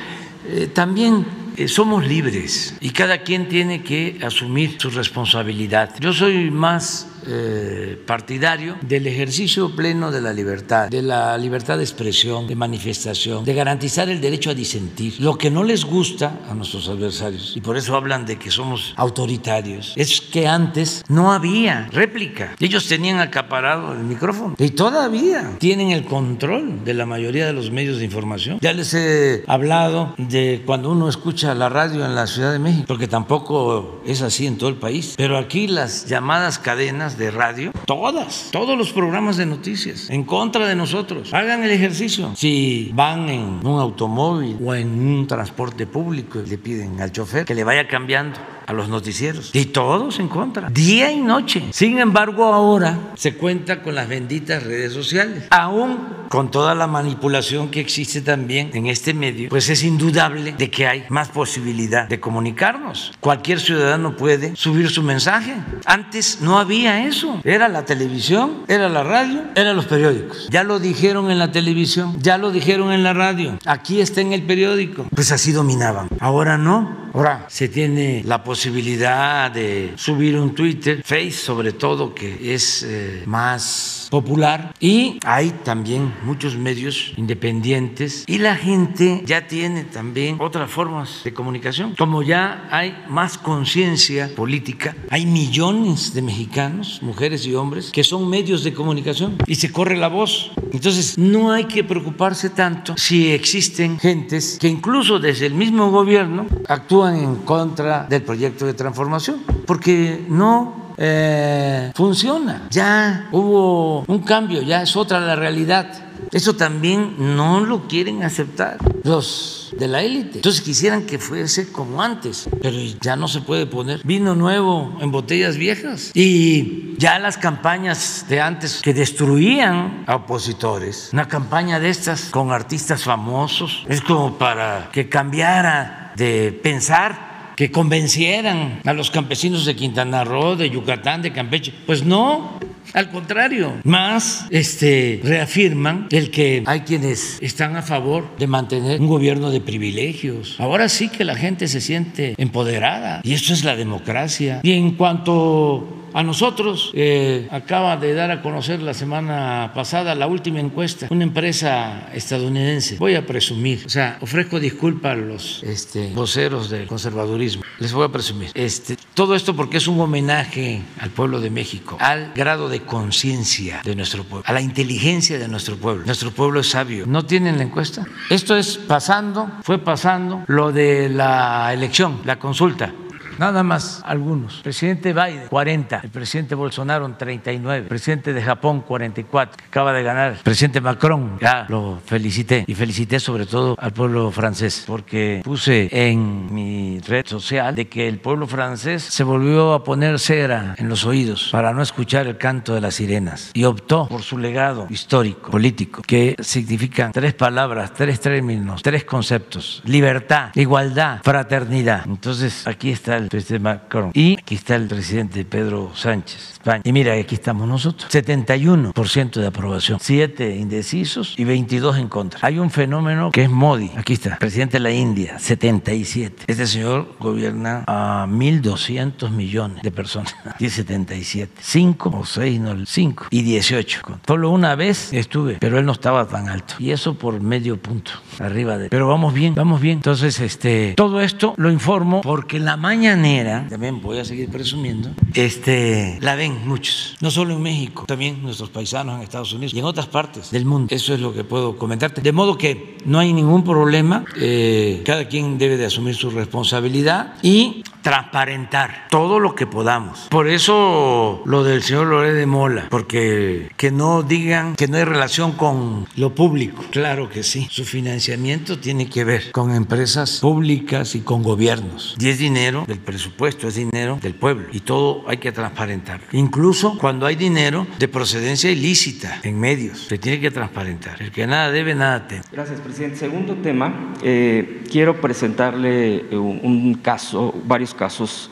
también eh, somos libres y cada quien tiene que asumir su responsabilidad. Yo soy más eh, partidario del ejercicio pleno de la libertad, de la libertad de expresión, de manifestación, de garantizar el derecho a disentir. Lo que no les gusta a nuestros adversarios, y por eso hablan de que somos autoritarios, es que antes no había réplica. Ellos tenían acaparado el micrófono y todavía tienen el control de la mayoría de los medios de información. Ya les he hablado de cuando uno escucha la radio en la Ciudad de México, porque tampoco es así en todo el país, pero aquí las llamadas cadenas de radio, todas, todos los programas de noticias, en contra de nosotros. Hagan el ejercicio. Si van en un automóvil o en un transporte público le piden al chofer que le vaya cambiando a los noticieros. Y todos en contra, día y noche. Sin embargo, ahora se cuenta con las benditas redes sociales. Aún con toda la manipulación que existe también en este medio, pues es indudable de que hay más posibilidad de comunicarnos. Cualquier ciudadano puede subir su mensaje. Antes no había eso. Era la televisión, era la radio, eran los periódicos. Ya lo dijeron en la televisión, ya lo dijeron en la radio. Aquí está en el periódico. Pues así dominaban. Ahora no. Ahora se tiene la posibilidad de subir un Twitter, Face sobre todo, que es eh, más popular y hay también muchos medios independientes y la gente ya tiene también otras formas de comunicación. Como ya hay más conciencia política, hay millones de mexicanos, mujeres y hombres, que son medios de comunicación y se corre la voz. Entonces, no hay que preocuparse tanto si existen gentes que incluso desde el mismo gobierno actúan en contra del proyecto de transformación, porque no eh, funciona. Ya hubo un cambio, ya es otra la realidad. Eso también no lo quieren aceptar los de la élite. Entonces quisieran que fuese como antes, pero ya no se puede poner vino nuevo en botellas viejas. Y ya las campañas de antes que destruían a opositores, una campaña de estas con artistas famosos, es como para que cambiara de pensar que convencieran a los campesinos de Quintana Roo, de Yucatán, de Campeche. Pues no, al contrario, más este, reafirman el que hay quienes están a favor de mantener un gobierno de privilegios. Ahora sí que la gente se siente empoderada y esto es la democracia. Y en cuanto a nosotros eh, acaba de dar a conocer la semana pasada la última encuesta, una empresa estadounidense. Voy a presumir, o sea, ofrezco disculpas a los este, voceros del conservadurismo. Les voy a presumir. Este, todo esto porque es un homenaje al pueblo de México, al grado de conciencia de nuestro pueblo, a la inteligencia de nuestro pueblo. Nuestro pueblo es sabio. ¿No tienen la encuesta? Esto es pasando, fue pasando lo de la elección, la consulta. Nada más algunos. Presidente Biden, 40. El presidente Bolsonaro, 39. El presidente de Japón, 44. Acaba de ganar. El presidente Macron, ya lo felicité. Y felicité sobre todo al pueblo francés, porque puse en mi red social de que el pueblo francés se volvió a poner cera en los oídos para no escuchar el canto de las sirenas y optó por su legado histórico, político, que significan tres palabras, tres términos, tres conceptos: libertad, igualdad, fraternidad. Entonces, aquí está el presidente Macron. Y aquí está el presidente Pedro Sánchez. Y mira, aquí estamos nosotros. 71% de aprobación, 7 indecisos y 22 en contra. Hay un fenómeno que es Modi. Aquí está, presidente de la India, 77. Este señor gobierna a 1.200 millones de personas. Y 77. 5 o 6, no, 5 y 18. Solo una vez estuve, pero él no estaba tan alto. Y eso por medio punto arriba de. Pero vamos bien, vamos bien. Entonces, este, todo esto lo informo porque la mañana manera, también voy a seguir presumiendo, este, la ven muchos, no solo en México, también nuestros paisanos en Estados Unidos y en otras partes del mundo. Eso es lo que puedo comentarte. De modo que no hay ningún problema, eh, cada quien debe de asumir su responsabilidad y transparentar todo lo que podamos. Por eso lo del señor Loré de Mola, porque que no digan que no hay relación con lo público. Claro que sí. Su financiamiento tiene que ver con empresas públicas y con gobiernos. Y es dinero del presupuesto, es dinero del pueblo. Y todo hay que transparentar. Incluso cuando hay dinero de procedencia ilícita en medios, se tiene que transparentar. El que nada debe, nada teme. Gracias, presidente. Segundo tema, eh, quiero presentarle un, un caso, varios casos,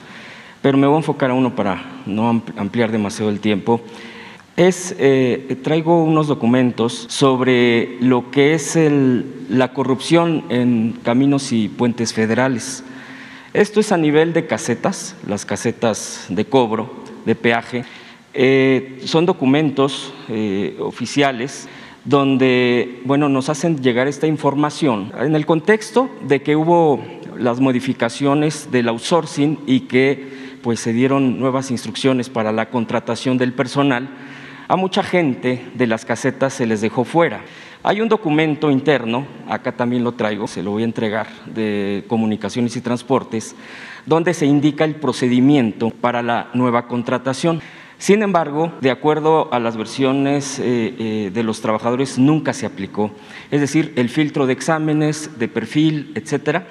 pero me voy a enfocar a uno para no ampliar demasiado el tiempo. Es, eh, traigo unos documentos sobre lo que es la corrupción en caminos y puentes federales. Esto es a nivel de casetas, las casetas de cobro, de peaje. Eh, son documentos eh, oficiales donde bueno, nos hacen llegar esta información en el contexto de que hubo las modificaciones del outsourcing y que pues, se dieron nuevas instrucciones para la contratación del personal, a mucha gente de las casetas se les dejó fuera. Hay un documento interno, acá también lo traigo, se lo voy a entregar, de Comunicaciones y Transportes, donde se indica el procedimiento para la nueva contratación. Sin embargo, de acuerdo a las versiones eh, eh, de los trabajadores, nunca se aplicó. Es decir, el filtro de exámenes, de perfil, etcétera.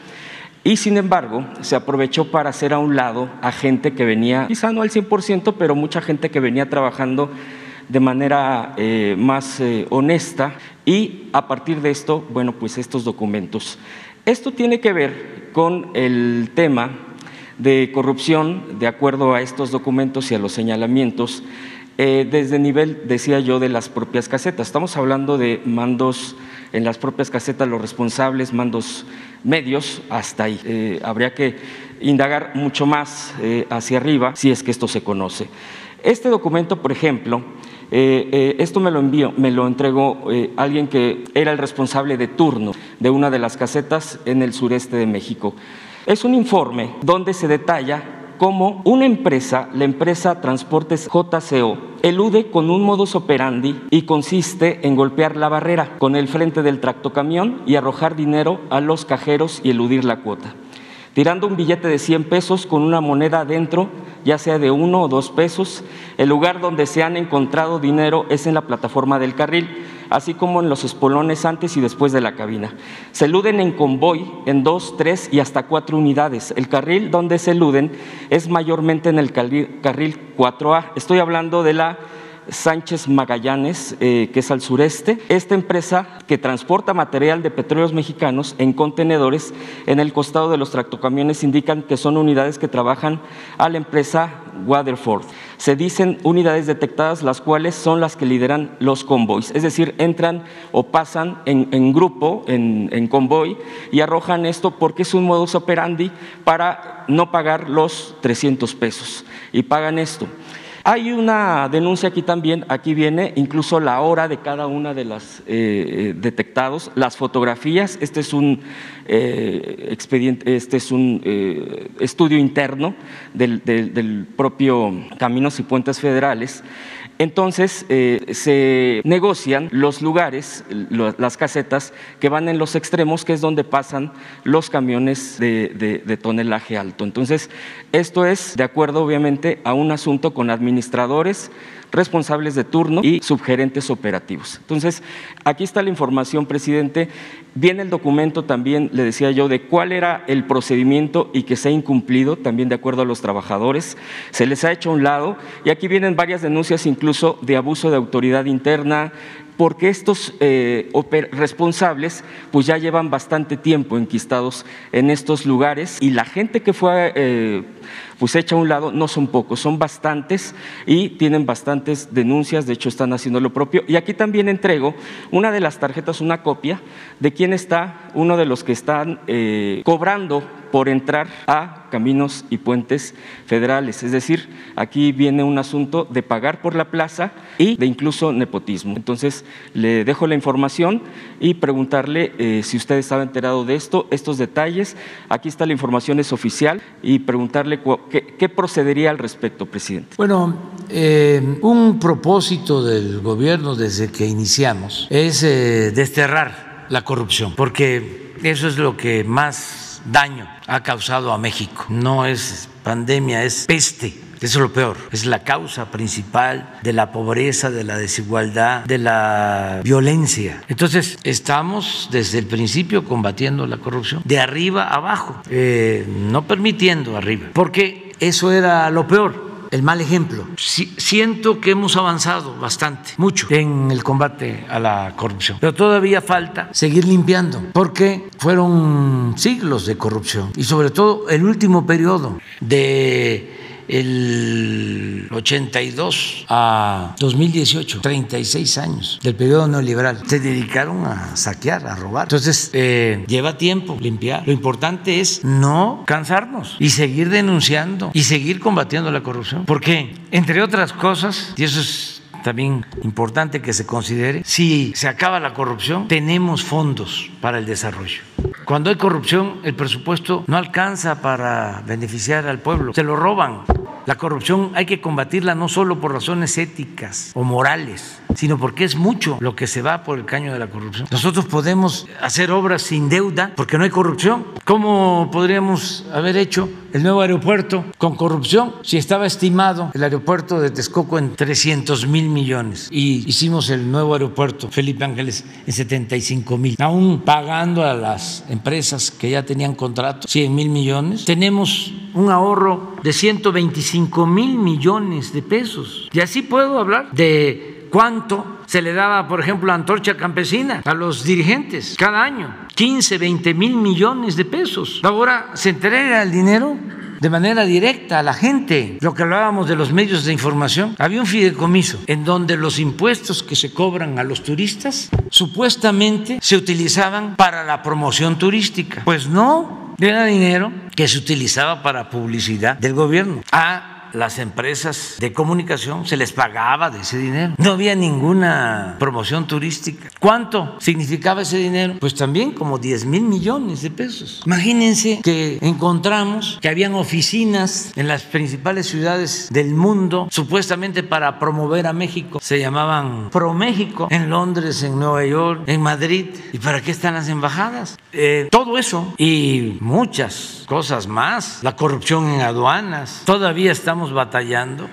Y sin embargo, se aprovechó para hacer a un lado a gente que venía, quizá no al 100%, pero mucha gente que venía trabajando de manera eh, más honesta y a partir de esto, bueno, pues estos documentos. Esto tiene que ver con el tema de corrupción, de acuerdo a estos documentos y a los señalamientos, eh, desde el nivel, decía yo, de las propias casetas. Estamos hablando de mandos en las propias casetas, los responsables, mandos medios, hasta ahí. Eh, habría que indagar mucho más eh, hacia arriba si es que esto se conoce. Este documento, por ejemplo, esto me lo envió, me lo entregó alguien que era el responsable de turno de una de las casetas en el sureste de México. Es un informe donde se detalla cómo una empresa, la empresa Transportes JCO, elude con un modus operandi y consiste en golpear la barrera con el frente del tractocamión y arrojar dinero a los cajeros y eludir la cuota tirando un billete de 100 pesos con una moneda adentro, ya sea de uno o dos pesos. El lugar donde se han encontrado dinero es en la plataforma del carril, así como en los espolones antes y después de la cabina. Se eluden en convoy en dos, tres y hasta cuatro unidades. El carril donde se eluden es mayormente en el carril 4A. Estoy hablando de la Sánchez Magallanes, eh, que es al sureste. Esta empresa que transporta material de petróleos mexicanos en contenedores en el costado de los tractocamiones indican que son unidades que trabajan a la empresa Waterford. Se dicen unidades detectadas, las cuales son las que lideran los convoys, es decir, entran o pasan en, grupo, en, en convoy, y arrojan esto porque es un modus operandi para no pagar los 300 pesos y pagan esto. Hay una denuncia aquí también, aquí viene incluso la hora de cada una de las eh, eh, detectados, las fotografías, este es un eh, expediente, este es un estudio interno del propio Caminos y Puentes Federales entonces eh, se negocian los lugares, las casetas que van en los extremos, que es donde pasan los camiones de, tonelaje alto. Entonces, esto es de acuerdo obviamente a un asunto con administradores, responsables de turno y subgerentes operativos. Entonces, aquí está la información, presidente. Viene el documento también, le decía yo, de cuál era el procedimiento y que se ha incumplido, también de acuerdo a los trabajadores. Se les ha hecho a un lado y aquí vienen varias denuncias incluso de abuso de autoridad interna, porque estos eh, responsables pues ya llevan bastante tiempo enquistados en estos lugares y la gente que fue eh, pues hecha a un lado no son pocos, son bastantes y tienen bastantes denuncias, de hecho están haciendo lo propio. Y aquí también entrego una de las tarjetas, una copia de quién está, uno de los que están eh, cobrando por entrar a caminos y puentes federales. Es decir, aquí viene un asunto de pagar por la plaza y de incluso nepotismo. Entonces, le dejo la información y preguntarle eh, si usted estaba enterado de esto, estos detalles. Aquí está la información, es oficial, y preguntarle qué, procedería al respecto, presidente. Bueno, eh, un propósito del gobierno desde que iniciamos es eh, desterrar la corrupción, porque eso es lo que más daño ha causado a México. No es pandemia, es peste. Eso es lo peor, es la causa principal de la pobreza, de la desigualdad, de la violencia. Entonces, estamos desde el principio combatiendo la corrupción, de arriba abajo, eh, no permitiendo arriba, porque eso era lo peor el mal ejemplo. siento que hemos avanzado bastante, mucho, en el combate a la corrupción, pero todavía falta seguir limpiando, porque fueron siglos de corrupción y sobre todo el último periodo de el 82 a 2018, 36 años del periodo neoliberal, se dedicaron a saquear, a robar. Entonces, eh, lleva tiempo limpiar. Lo importante es no cansarnos y seguir denunciando y seguir combatiendo la corrupción. Porque, entre otras cosas, y eso es también importante que se considere, si se acaba la corrupción, tenemos fondos para el desarrollo. Cuando hay corrupción, el presupuesto no alcanza para beneficiar al pueblo, se lo roban. La corrupción hay que combatirla no solo por razones éticas o morales, sino porque es mucho lo que se va por el caño de la corrupción. Nosotros podemos hacer obras sin deuda porque no hay corrupción. ¿Cómo podríamos haber hecho el nuevo aeropuerto con corrupción si estaba estimado el aeropuerto de Texcoco en 300 mil millones y hicimos el nuevo aeropuerto Felipe Ángeles en 75 mil, aún pagando a las empresas que ya tenían contrato 100 mil millones, tenemos un ahorro de 125 mil millones de pesos. Y así puedo hablar de ¿Cuánto se le daba, por ejemplo, a Antorcha Campesina a los dirigentes cada año? 15, 20 mil millones de pesos. Ahora se entrega el dinero de manera directa a la gente. Lo que hablábamos de los medios de información, había un fideicomiso en donde los impuestos que se cobran a los turistas supuestamente se utilizaban para la promoción turística. Pues no, era dinero que se utilizaba para publicidad del gobierno. A las empresas de comunicación se les pagaba de ese dinero. No había ninguna promoción turística. ¿Cuánto significaba ese dinero? Pues también como 10 mil millones de pesos. Imagínense que encontramos que habían oficinas en las principales ciudades del mundo supuestamente para promover a México. Se llamaban Pro México en Londres, en Nueva York, en Madrid. ¿Y para qué están las embajadas? Eh, todo eso y muchas cosas más. La corrupción en aduanas. Todavía estamos batallando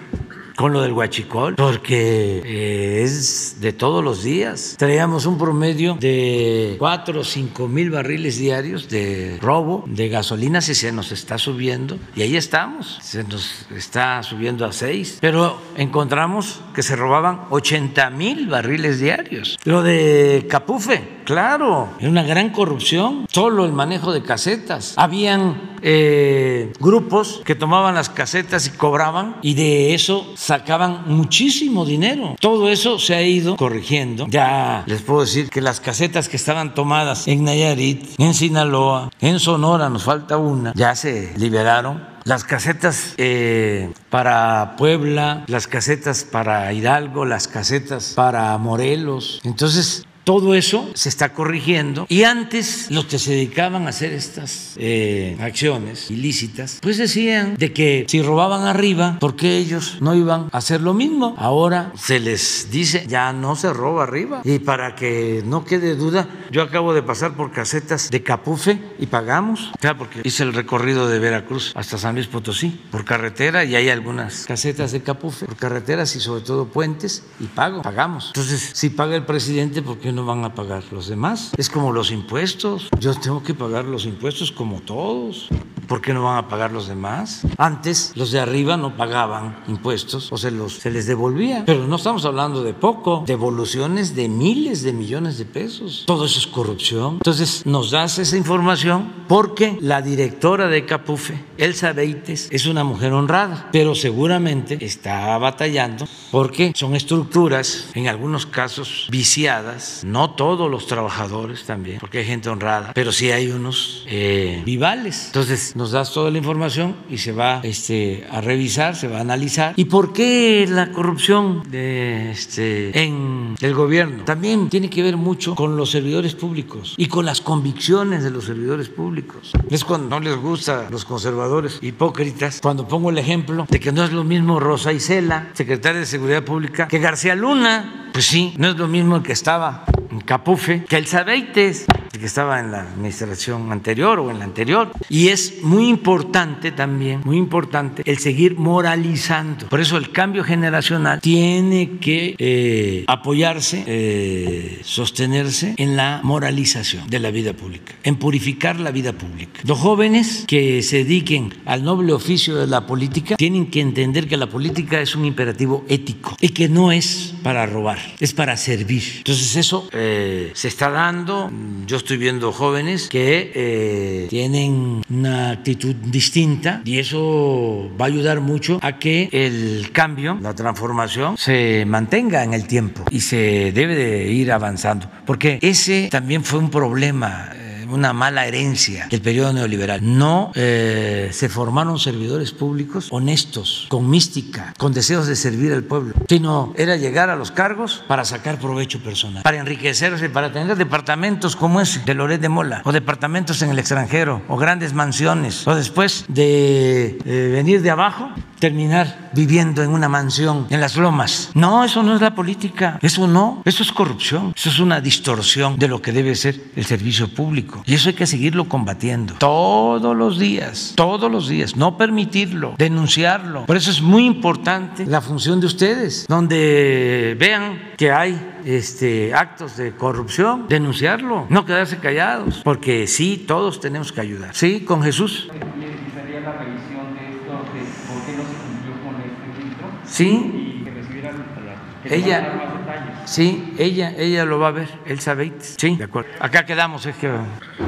con lo del huachicol, porque eh, es de todos los días. Traíamos un promedio de 4 o 5 mil barriles diarios de robo de gasolina, si se nos está subiendo, y ahí estamos, se nos está subiendo a 6, pero encontramos que se robaban 80 mil barriles diarios. Lo de Capufe, claro, era una gran corrupción, solo el manejo de casetas. Habían eh, grupos que tomaban las casetas y cobraban, y de eso sacaban muchísimo dinero. Todo eso se ha ido corrigiendo. Ya les puedo decir que las casetas que estaban tomadas en Nayarit, en Sinaloa, en Sonora, nos falta una, ya se liberaron las casetas eh, para Puebla, las casetas para Hidalgo, las casetas para Morelos. Entonces, todo eso se está corrigiendo y antes los que se dedicaban a hacer estas eh, acciones ilícitas, pues decían de que si robaban arriba, ¿por qué ellos no iban a hacer lo mismo? Ahora se les dice, ya no se roba arriba. Y para que no quede duda, yo acabo de pasar por casetas de Capufe y pagamos, o porque hice el recorrido de Veracruz hasta San Luis Potosí por carretera y hay algunas casetas de Capufe por carreteras y sobre todo puentes y pago, pagamos. Entonces, si paga el presidente, ¿por no van a pagar los demás? Es como los impuestos. Yo tengo que pagar los impuestos como todos. ¿por qué no van a pagar los demás? Antes los de arriba no pagaban impuestos o se, se les devolvía. Pero no estamos hablando de poco, devoluciones de miles de millones de pesos. Todo eso es corrupción. Entonces nos das esa información porque la directora de Capufe, Elsa Beites, es una mujer honrada, pero seguramente está batallando porque son estructuras, en algunos casos viciadas, no todos los trabajadores también, porque hay gente honrada, pero sí hay unos eh, vivales. Entonces nos das toda la información y se va este, a revisar, se va a analizar. ¿Y por qué la corrupción de, este, en el gobierno? También tiene que ver mucho con los servidores públicos y con las convicciones de los servidores públicos. Es cuando no les gusta los conservadores hipócritas, cuando pongo el ejemplo de que no es lo mismo Rosa Isela, secretaria de Seguridad Pública, que García Luna. Pues sí, no es lo mismo el que estaba Capufe que el Sabeites, el que estaba en la administración anterior o en la anterior. Y es muy importante también, muy importante, el seguir moralizando. Por eso el cambio generacional tiene que eh, apoyarse, eh, sostenerse en la moralización de la vida pública, en purificar la vida pública. Los jóvenes que se dediquen al noble oficio de la política tienen que entender que la política es un imperativo ético y que no es para robar, es para servir. Entonces eso eh, se está dando. Yo estoy viendo jóvenes que eh, tienen una actitud distinta y eso va a ayudar mucho a que el cambio, la transformación, se mantenga en el tiempo y se debe de ir avanzando. Porque ese también fue un problema una mala herencia del periodo neoliberal. No eh, se formaron servidores públicos honestos, con mística, con deseos de servir al pueblo, sino era llegar a los cargos para sacar provecho personal, para enriquecerse, para tener departamentos como ese de Loret de Mola, o departamentos en el extranjero, o grandes mansiones, o después de eh, venir de abajo, terminar viviendo en una mansión en las lomas. No, eso no es la política, eso no, eso es corrupción, eso es una distorsión de lo que debe ser el servicio público. Y eso hay que seguirlo combatiendo todos los días, todos los días, no permitirlo, denunciarlo. Por eso es muy importante la función de ustedes, donde vean que hay este, actos de corrupción, denunciarlo, no quedarse callados, porque sí, todos tenemos que ayudar. Sí, con Jesús. Sí. Ella, sí, ella, ella lo va a ver, él sabe. Sí, de acuerdo. Acá quedamos, es que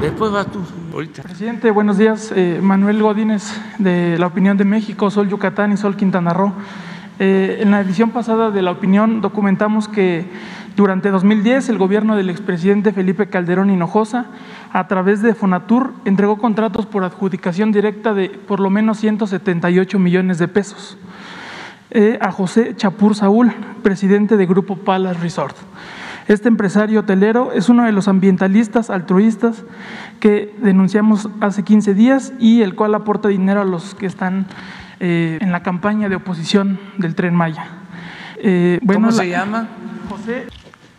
después vas tú, ahorita. Presidente, buenos días. Eh, Manuel Godínez, de La Opinión de México, Sol Yucatán y Sol Quintana Roo. Eh, en la edición pasada de La Opinión documentamos que durante 2010 el gobierno del expresidente Felipe Calderón Hinojosa, a través de Fonatur, entregó contratos por adjudicación directa de por lo menos 178 millones de pesos. Eh, a José Chapur Saúl, presidente de Grupo Palace Resort. Este empresario hotelero es uno de los ambientalistas altruistas que denunciamos hace 15 días y el cual aporta dinero a los que están eh, en la campaña de oposición del tren Maya. Eh, ¿Cómo se llama? José,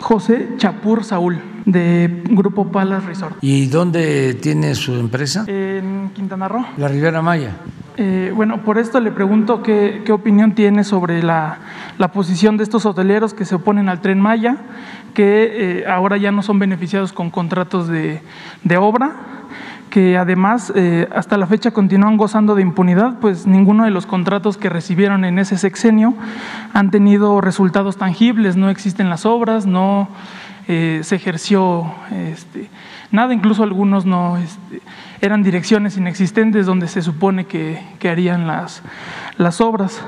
José Chapur Saúl, de Grupo Palace Resort. ¿Y dónde tiene su empresa? En Quintana Roo. La Ribera Maya. Eh, bueno, por esto le pregunto qué, opinión tiene sobre la, posición de estos hoteleros que se oponen al tren Maya, que eh, ahora ya no son beneficiados con contratos de, obra, que además eh, hasta la fecha continúan gozando de impunidad, pues ninguno de los contratos que recibieron en ese sexenio han tenido resultados tangibles, no existen las obras, no se ejerció este, nada, incluso algunos no este, eran direcciones inexistentes donde se supone que, harían las, las obras.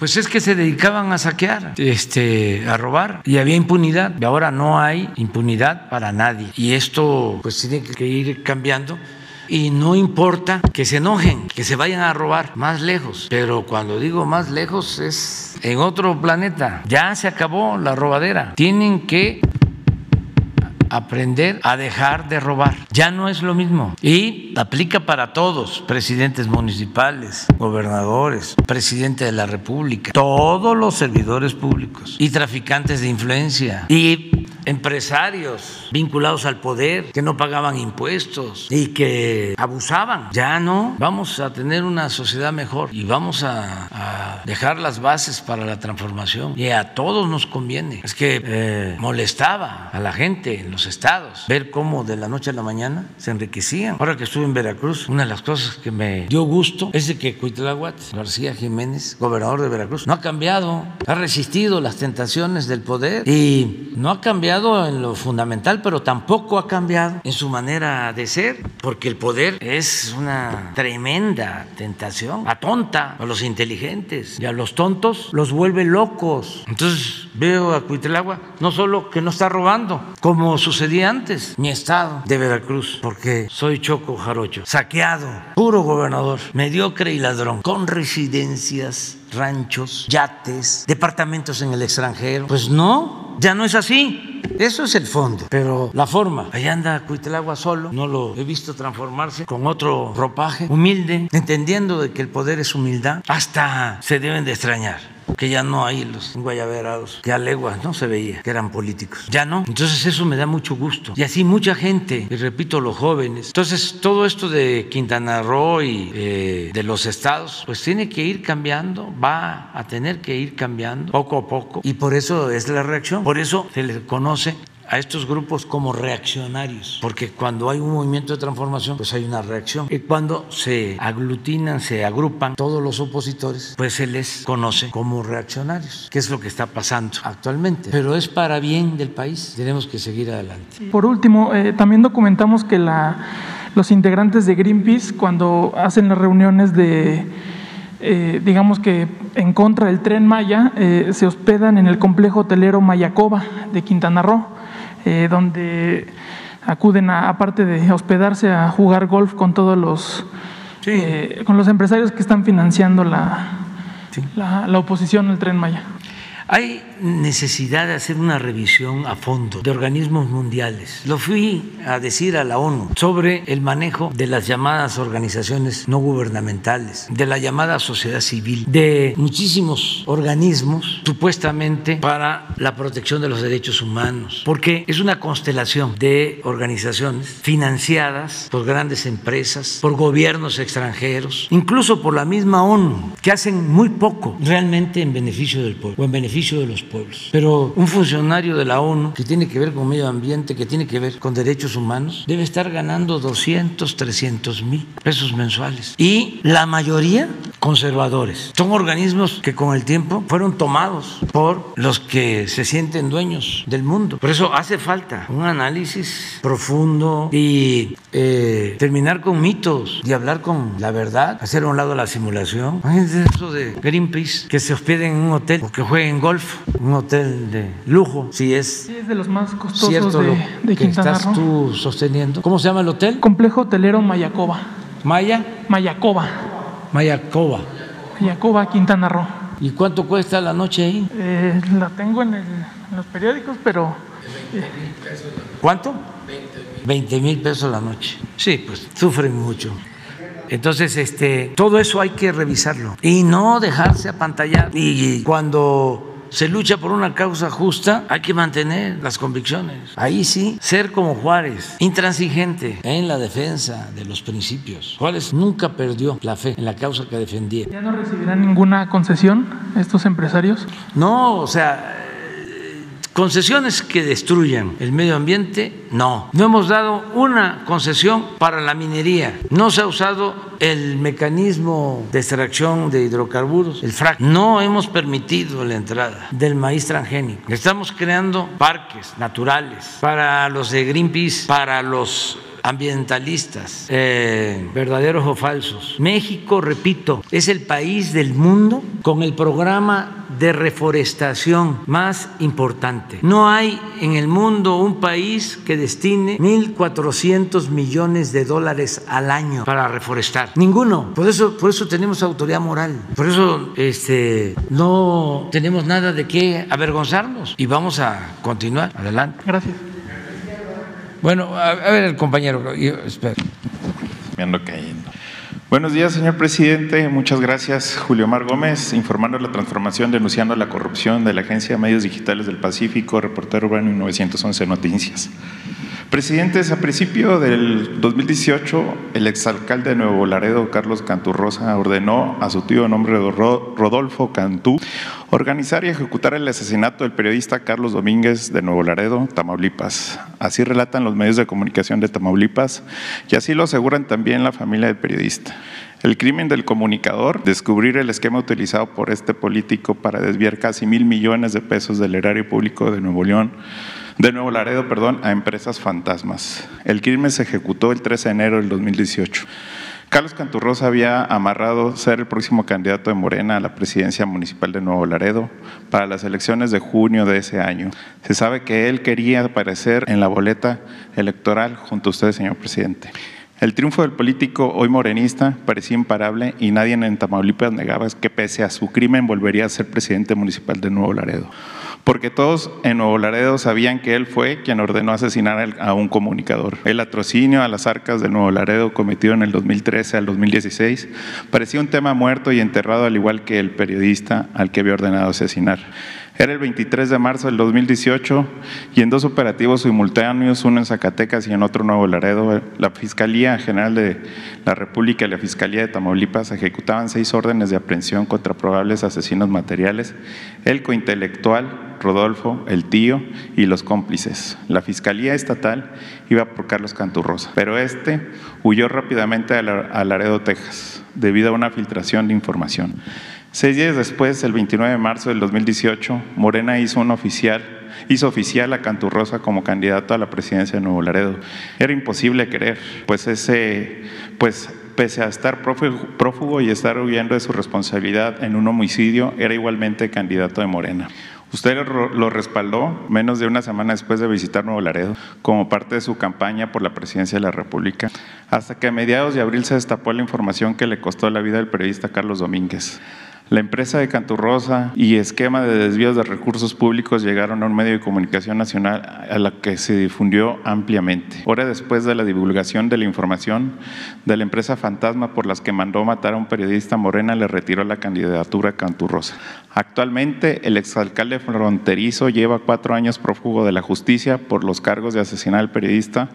Pues es que se dedicaban a saquear, este, a robar y había impunidad. Y ahora no hay impunidad para nadie. Y esto pues tiene que ir cambiando. Y no importa que se enojen, que se vayan a robar más lejos. Pero cuando digo más lejos es en otro planeta. Ya se acabó la robadera. Tienen que aprender a dejar de robar. Ya no es lo mismo. Y aplica para todos, presidentes municipales, gobernadores, presidente de la República, todos los servidores públicos y traficantes de influencia y empresarios vinculados al poder que no pagaban impuestos y que abusaban. Ya no, vamos a tener una sociedad mejor y vamos a, dejar las bases para la transformación y a todos nos conviene. Es que eh, molestaba a la gente en los los estados, ver cómo de la noche a la mañana se enriquecían. Ahora que estuve en Veracruz, una de las cosas que me dio gusto es de que Cuitláhuac García Jiménez, gobernador de Veracruz, no ha cambiado, ha resistido las tentaciones del poder y no ha cambiado en lo fundamental, pero tampoco ha cambiado en su manera de ser, porque el poder es una tremenda tentación, atonta a los inteligentes y a los tontos los vuelve locos. Entonces veo a Cuitláhuac no solo que no está robando, como sucedía antes, mi estado de Veracruz, porque soy choco jarocho, saqueado, puro gobernador, mediocre y ladrón, con residencias ranchos, yates, departamentos en el extranjero. Pues no, ya no es así. Eso es el fondo. Pero la forma, allá anda Cuitlagua solo, no lo he visto transformarse con otro ropaje, humilde, entendiendo de que el poder es humildad, hasta se deben de extrañar que ya no hay los guayaberados, que a leguas no se veía que eran políticos. Ya no. Entonces eso me da mucho gusto. Y así mucha gente, y repito, los jóvenes. Entonces todo esto de Quintana Roo y eh, de los estados, pues tiene que ir cambiando, va a tener que ir cambiando poco a poco. Y por eso es la reacción. Por eso se le conoce a estos grupos como reaccionarios, porque cuando hay un movimiento de transformación, pues hay una reacción. Y cuando se aglutinan, se agrupan todos los opositores, pues se les conoce como reaccionarios, que es lo que está pasando actualmente. Pero es para bien del país, tenemos que seguir adelante. Por último, eh, también documentamos que la, los integrantes de Greenpeace, cuando hacen las reuniones de... Eh, digamos que en contra del tren Maya, eh, se hospedan en el complejo hotelero Mayacoba de Quintana Roo eh, donde acuden a, aparte de hospedarse a jugar golf con todos los eh, con los empresarios que están financiando la, la, la oposición al tren Maya. Hay necesidad de hacer una revisión a fondo de organismos mundiales. Lo fui a decir a la ONU sobre el manejo de las llamadas organizaciones no gubernamentales, de la llamada sociedad civil, de muchísimos organismos supuestamente para la protección de los derechos humanos, porque es una constelación de organizaciones financiadas por grandes empresas, por gobiernos extranjeros, incluso por la misma ONU, que hacen muy poco realmente en beneficio del pueblo o en beneficio de los pueblos. Pero un funcionario de la ONU que tiene que ver con medio ambiente, que tiene que ver con derechos humanos, debe estar ganando 200, 300 mil pesos mensuales. Y la mayoría conservadores. Son organismos que con el tiempo fueron tomados por los que se sienten dueños del mundo. Por eso hace falta un análisis profundo y eh, terminar con mitos y hablar con la verdad, hacer a un lado la simulación. Imagínense eso de Greenpeace, que se hospeden en un hotel o que jueguen golf, un hotel de lujo, si es, sí, es de los más costosos de, de que estás tú sosteniendo. ¿Cómo se llama el hotel? Complejo Hotelero Mayacoba. ¿Maya? Mayacoba. Mayacoba. Mayacoba, Quintana Roo. ¿Y cuánto cuesta la noche ahí? Eh, la tengo en, el, en, los periódicos, pero... Eh. ¿Cuánto? 20 mil pesos la noche. Sí, pues sufren mucho. Entonces, este, todo eso hay que revisarlo y no dejarse apantallar. Y cuando se lucha por una causa justa, hay que mantener las convicciones. Ahí sí, ser como Juárez, intransigente en la defensa de los principios. Juárez nunca perdió la fe en la causa que defendía. ¿Ya no recibirán ninguna concesión estos empresarios? No, o sea, Concesiones que destruyan el medio ambiente, no. No hemos dado una concesión para la minería. No se ha usado el mecanismo de extracción de hidrocarburos, el frac. No hemos permitido la entrada del maíz transgénico. Estamos creando parques naturales para los de Greenpeace, para los ambientalistas, eh, verdaderos o falsos. México, repito, es el país del mundo con el programa de reforestación más importante. No hay en el mundo un país que destine 1.400 millones de dólares al año para reforestar. Ninguno. Por eso, por eso tenemos autoridad moral. Por eso este, no tenemos nada de qué avergonzarnos. Y vamos a continuar. Adelante. Gracias. Bueno, a, ver el compañero, yo, espera. Me ando cayendo. Buenos días, señor presidente. Muchas gracias, Julio Mar Gómez, informando la transformación, denunciando la corrupción de la Agencia de Medios Digitales del Pacífico, reportero urbano y 911 Noticias. Presidentes, a principio del 2018, el exalcalde de Nuevo Laredo, Carlos Canturrosa, ordenó a su tío nombre Rodolfo Cantú organizar y ejecutar el asesinato del periodista Carlos Domínguez de Nuevo Laredo, Tamaulipas. Así relatan los medios de comunicación de Tamaulipas y así lo aseguran también la familia del periodista. El crimen del comunicador, descubrir el esquema utilizado por este político para desviar casi mil millones de pesos del erario público de Nuevo León, de Nuevo Laredo, perdón, a empresas fantasmas. El crimen se ejecutó el 13 de enero del 2018. Carlos Canturrosa había amarrado ser el próximo candidato de Morena a la presidencia municipal de Nuevo Laredo para las elecciones de junio de ese año. Se sabe que él quería aparecer en la boleta electoral junto a usted, señor presidente. El triunfo del político hoy morenista parecía imparable y nadie en Tamaulipas negaba que pese a su crimen volvería a ser presidente municipal de Nuevo Laredo porque todos en Nuevo Laredo sabían que él fue quien ordenó asesinar a un comunicador. El atrocinio a las arcas de Nuevo Laredo cometido en el 2013 al 2016 parecía un tema muerto y enterrado al igual que el periodista al que había ordenado asesinar. Era el 23 de marzo del 2018 y en dos operativos simultáneos, uno en Zacatecas y en otro Nuevo Laredo, la Fiscalía General de la República y la Fiscalía de Tamaulipas ejecutaban seis órdenes de aprehensión contra probables asesinos materiales, el cointelectual, Rodolfo, el tío y los cómplices. La Fiscalía Estatal iba por Carlos Canturrosa, pero este huyó rápidamente a Laredo, Texas, debido a una filtración de información. Seis días después, el 29 de marzo del 2018, Morena hizo un oficial hizo oficial a Canturrosa como candidato a la presidencia de Nuevo Laredo. Era imposible creer, pues ese, pues pese a estar prófugo y estar huyendo de su responsabilidad en un homicidio, era igualmente candidato de Morena. Usted lo respaldó menos de una semana después de visitar Nuevo Laredo como parte de su campaña por la presidencia de la República, hasta que a mediados de abril se destapó la información que le costó la vida al periodista Carlos Domínguez. La empresa de Canturrosa y esquema de desvíos de recursos públicos llegaron a un medio de comunicación nacional a la que se difundió ampliamente. Hora después de la divulgación de la información de la empresa fantasma por las que mandó matar a un periodista Morena, le retiró la candidatura a Canturrosa. Actualmente, el exalcalde fronterizo lleva cuatro años prófugo de la justicia por los cargos de asesinar al periodista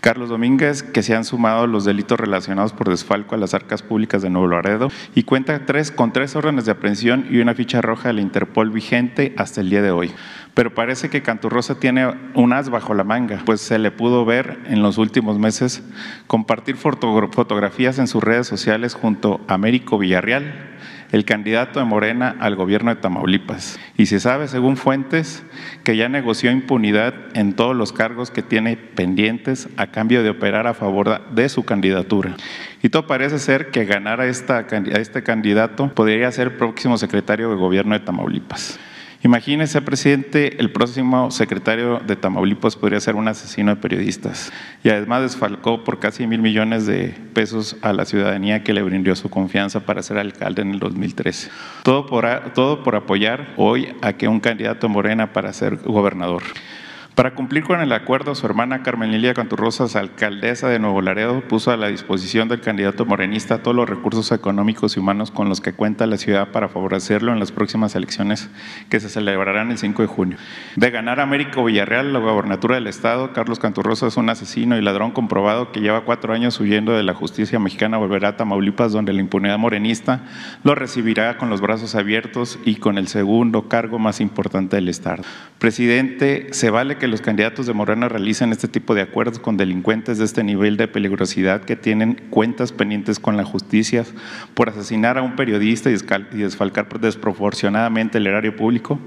Carlos Domínguez, que se han sumado los delitos relacionados por desfalco a las arcas públicas de Nuevo Laredo y cuenta tres, con tres órdenes de aprehensión y una ficha roja de la Interpol vigente hasta el día de hoy. Pero parece que Canturrosa tiene un as bajo la manga, pues se le pudo ver en los últimos meses compartir fotografías en sus redes sociales junto a Américo Villarreal, el candidato de Morena al gobierno de Tamaulipas. Y se sabe, según fuentes, que ya negoció impunidad en todos los cargos que tiene pendientes a cambio de operar a favor de su candidatura. Y todo parece ser que ganar a, esta, a este candidato podría ser próximo secretario de gobierno de Tamaulipas. Imagínese, presidente, el próximo secretario de Tamaulipas podría ser un asesino de periodistas y además desfalcó por casi mil millones de pesos a la ciudadanía que le brindó su confianza para ser alcalde en el 2013. Todo por, todo por apoyar hoy a que un candidato morena para ser gobernador. Para cumplir con el acuerdo, su hermana Carmen Lilia Canturrosas, alcaldesa de Nuevo Laredo, puso a la disposición del candidato morenista todos los recursos económicos y humanos con los que cuenta la ciudad para favorecerlo en las próximas elecciones que se celebrarán el 5 de junio. De ganar Américo Villarreal la gobernatura del Estado, Carlos Canturrosas, un asesino y ladrón comprobado que lleva cuatro años huyendo de la justicia mexicana, volverá a Tamaulipas, donde la impunidad morenista lo recibirá con los brazos abiertos y con el segundo cargo más importante del Estado. Presidente, se vale que los candidatos de Morena realicen este tipo de acuerdos con delincuentes de este nivel de peligrosidad que tienen cuentas pendientes con la justicia por asesinar a un periodista y desfalcar desproporcionadamente el erario público?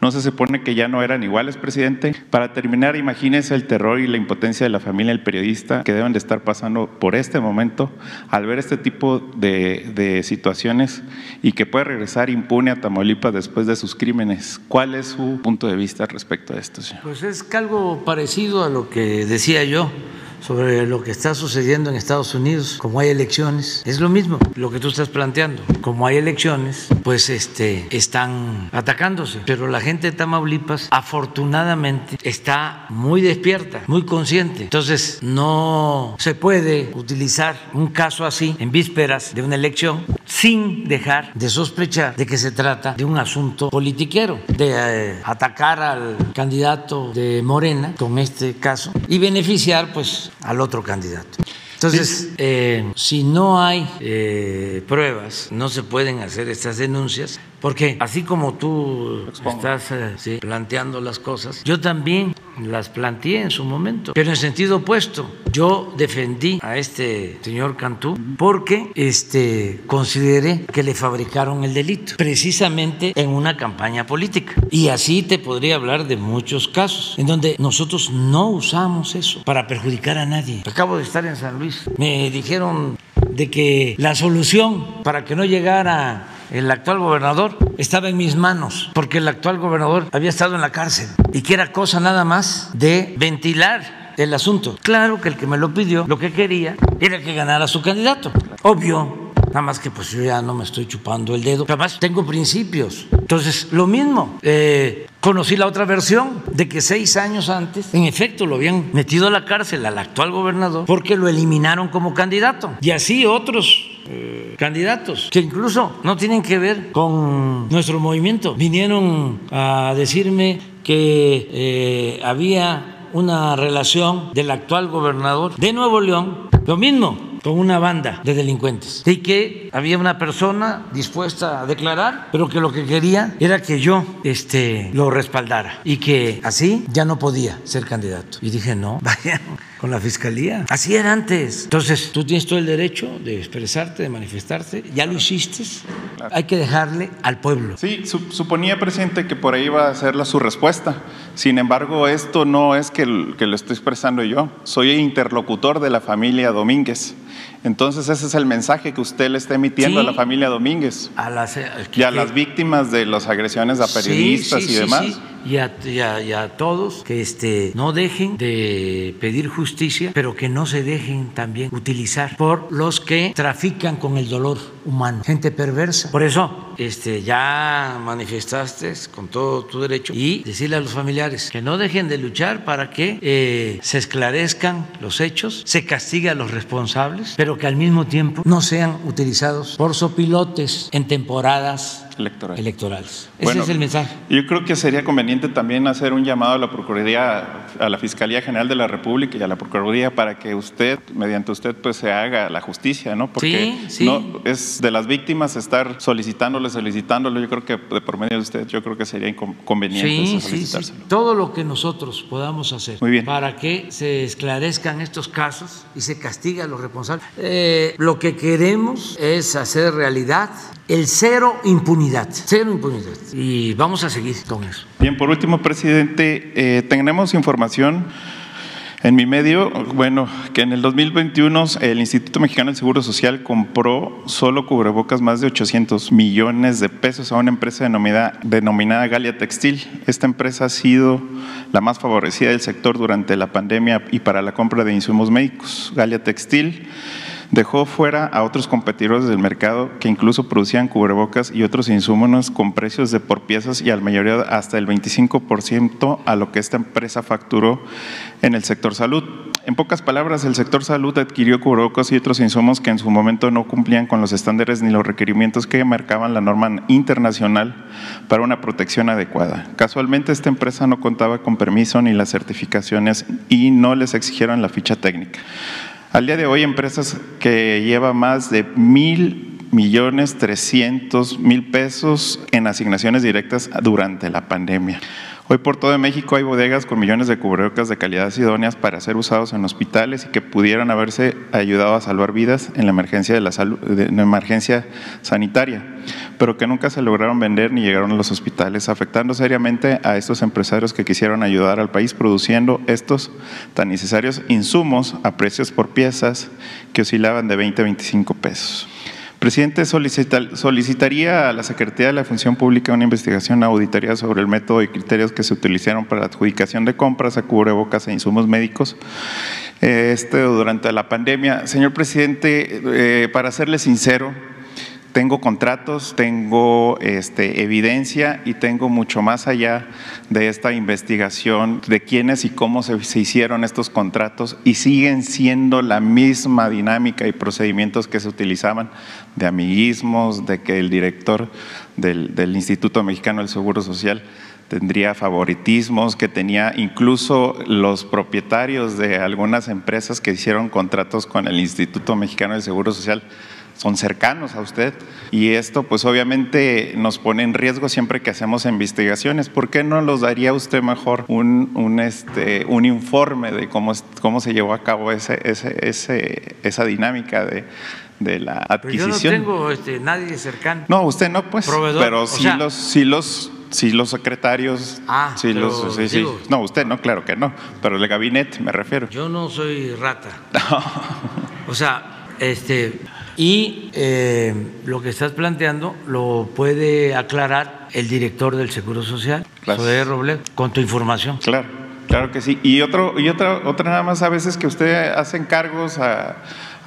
¿No se supone que ya no eran iguales, presidente? Para terminar, imagínese el terror y la impotencia de la familia del periodista que deben de estar pasando por este momento al ver este tipo de, de situaciones y que puede regresar impune a Tamaulipas después de sus crímenes. ¿Cuál es su punto de vista respecto a esto, señor? Pues es algo parecido a lo que decía yo sobre lo que está sucediendo en Estados Unidos, como hay elecciones, es lo mismo lo que tú estás planteando. Como hay elecciones, pues este están atacándose, pero la gente de Tamaulipas afortunadamente está muy despierta, muy consciente. Entonces, no se puede utilizar un caso así en vísperas de una elección sin dejar de sospechar de que se trata de un asunto politiquero, de eh, atacar al candidato de Morena con este caso y beneficiar pues al otro candidato. Entonces, eh, si no hay eh, pruebas, no se pueden hacer estas denuncias, porque así como tú estás eh, planteando las cosas, yo también las planteé en su momento, pero en sentido opuesto. Yo defendí a este señor Cantú porque este, consideré que le fabricaron el delito, precisamente en una campaña política. Y así te podría hablar de muchos casos en donde nosotros no usamos eso para perjudicar a nadie. Acabo de estar en San Luis. Me dijeron de que la solución para que no llegara el actual gobernador estaba en mis manos, porque el actual gobernador había estado en la cárcel y que era cosa nada más de ventilar el asunto. Claro que el que me lo pidió, lo que quería era que ganara su candidato. Obvio, Nada más que pues yo ya no me estoy chupando el dedo. Además, tengo principios. Entonces, lo mismo. Eh, conocí la otra versión de que seis años antes, en efecto, lo habían metido a la cárcel al actual gobernador porque lo eliminaron como candidato. Y así otros eh, candidatos que incluso no tienen que ver con nuestro movimiento. Vinieron a decirme que eh, había una relación del actual gobernador de Nuevo León, lo mismo, una banda de delincuentes. Y que había una persona dispuesta a declarar, pero que lo que quería era que yo este, lo respaldara. Y que así ya no podía ser candidato. Y dije, no, vayan con la fiscalía. Así era antes. Entonces, tú tienes todo el derecho de expresarte, de manifestarte, ya lo hiciste, hay que dejarle al pueblo. Sí, suponía, presidente, que por ahí iba a ser la, su respuesta. Sin embargo, esto no es que, que lo estoy expresando yo, soy interlocutor de la familia Domínguez. Entonces ese es el mensaje que usted le está emitiendo a la familia Domínguez a las, eh, y a las víctimas de las agresiones a periodistas y demás. Y a, y, a, todos que este, no dejen de pedir justicia, pero que no se dejen también utilizar por los que trafican con el dolor humano, gente perversa. Por eso este, ya manifestaste con todo tu derecho y decirle a los familiares que no dejen de luchar para que eh, se esclarezcan los hechos, se castigue a los responsables, pero que al mismo tiempo no sean utilizados por sopilotes en temporadas electorales. Ese es el mensaje. Yo creo que sería conveniente también hacer un llamado a la Procuraduría, a la Fiscalía General de la República y a la Procuraduría para que usted, mediante usted, pues se haga la justicia, ¿no? Porque no es de las víctimas estar solicitándole, solicitándole. Yo creo que de por medio de usted, yo creo que sería conveniente solicitárselo. Todo lo que nosotros podamos hacer para que se esclarezcan estos casos y se castigue a los responsables. Eh, lo que queremos es hacer realidad el cero impunidad, cero impunidad. Y vamos a seguir con eso. Bien, por último, presidente, eh, tenemos información en mi medio, bueno, que en el 2021 el Instituto Mexicano del Seguro Social compró solo cubrebocas más de 800 millones de pesos a una empresa denominada, denominada Galia Textil. Esta empresa ha sido la más favorecida del sector durante la pandemia y para la compra de insumos médicos. Galia Textil dejó fuera a otros competidores del mercado que incluso producían cubrebocas y otros insumos con precios de por piezas y al mayoría hasta el 25% a lo que esta empresa facturó en el sector salud. En pocas palabras, el sector salud adquirió cubrebocas y otros insumos que en su momento no cumplían con los estándares ni los requerimientos que marcaban la norma internacional para una protección adecuada. Casualmente, esta empresa no contaba con permiso ni las certificaciones y no les exigieron la ficha técnica. Al día de hoy, empresas que llevan más de mil millones trescientos mil pesos en asignaciones directas durante la pandemia. Hoy por todo México hay bodegas con millones de cubrebocas de calidad idóneas para ser usados en hospitales y que pudieran haberse ayudado a salvar vidas en la emergencia de la en emergencia sanitaria, pero que nunca se lograron vender ni llegaron a los hospitales, afectando seriamente a estos empresarios que quisieron ayudar al país produciendo estos tan necesarios insumos a precios por piezas que oscilaban de 20 a 25 pesos. Presidente, solicitaría a la Secretaría de la Función Pública una investigación auditoría sobre el método y criterios que se utilizaron para la adjudicación de compras a cubrebocas e insumos médicos este, durante la pandemia. Señor presidente, eh, para serle sincero, tengo contratos, tengo este, evidencia y tengo mucho más allá de esta investigación de quiénes y cómo se, se hicieron estos contratos y siguen siendo la misma dinámica y procedimientos que se utilizaban de amiguismos, de que el director del, Instituto Mexicano del Seguro Social tendría favoritismos, que tenía incluso los propietarios de algunas empresas que hicieron contratos con el Instituto Mexicano del Seguro Social son cercanos a usted y esto pues obviamente nos pone en riesgo siempre que hacemos investigaciones. ¿Por qué no los daría usted mejor un, un, este, un informe de cómo, cómo se llevó a cabo ese, ese, esa dinámica de, de la adquisición? Pero yo no tengo este, nadie cercano. No, usted no, pues, Proveedor, pero o sí sea- los... Sí los Sí, los secretarios. Ah, sí, los, sí, No, usted no, claro que no. Pero el gabinete me refiero. Yo no soy rata. O sea, este, y eh, lo que estás planteando lo puede aclarar el director del Seguro Social, Zoé Robledo, con tu información. Claro, claro que sí. Y otro, y otra, otra nada más a veces que usted hace encargos a-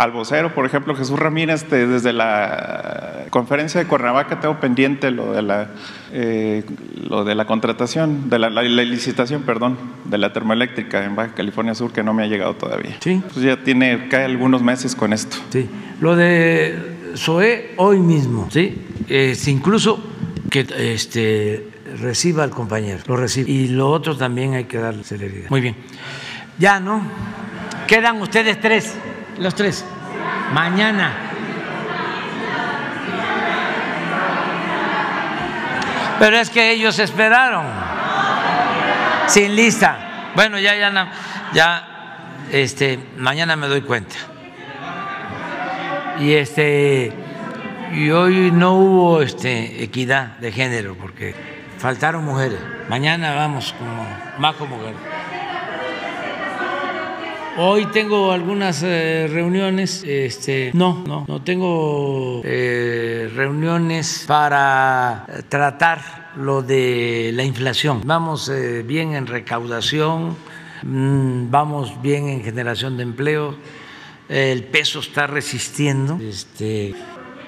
al vocero, por ejemplo, Jesús Ramírez, te- desde la conferencia de Cuernavaca tengo pendiente lo de la eh, lo de la contratación, de la, la- la licitación, perdón, de la termoeléctrica en Baja California Sur que no me ha llegado todavía. Sí. Pues ya tiene cae algunos meses con esto. Sí. Lo de Zoé hoy mismo, ¿sí? Es incluso que este, reciba al compañero, lo recibe. Y lo otro también hay que darle celeridad. Muy bien. Ya, ¿no? Quedan ustedes tres, los tres. Mañana. Pero es que ellos esperaron. Sin lista. Bueno, ya, ya, ya, este, mañana me doy cuenta. Y este, y hoy no hubo este equidad de género porque faltaron mujeres. Mañana vamos como más como mujeres. Hoy tengo algunas eh, reuniones, este, no, no, no tengo eh, reuniones para tratar lo de la inflación. Vamos eh, bien en recaudación, mm, vamos bien en generación de empleo, el peso está resistiendo, este,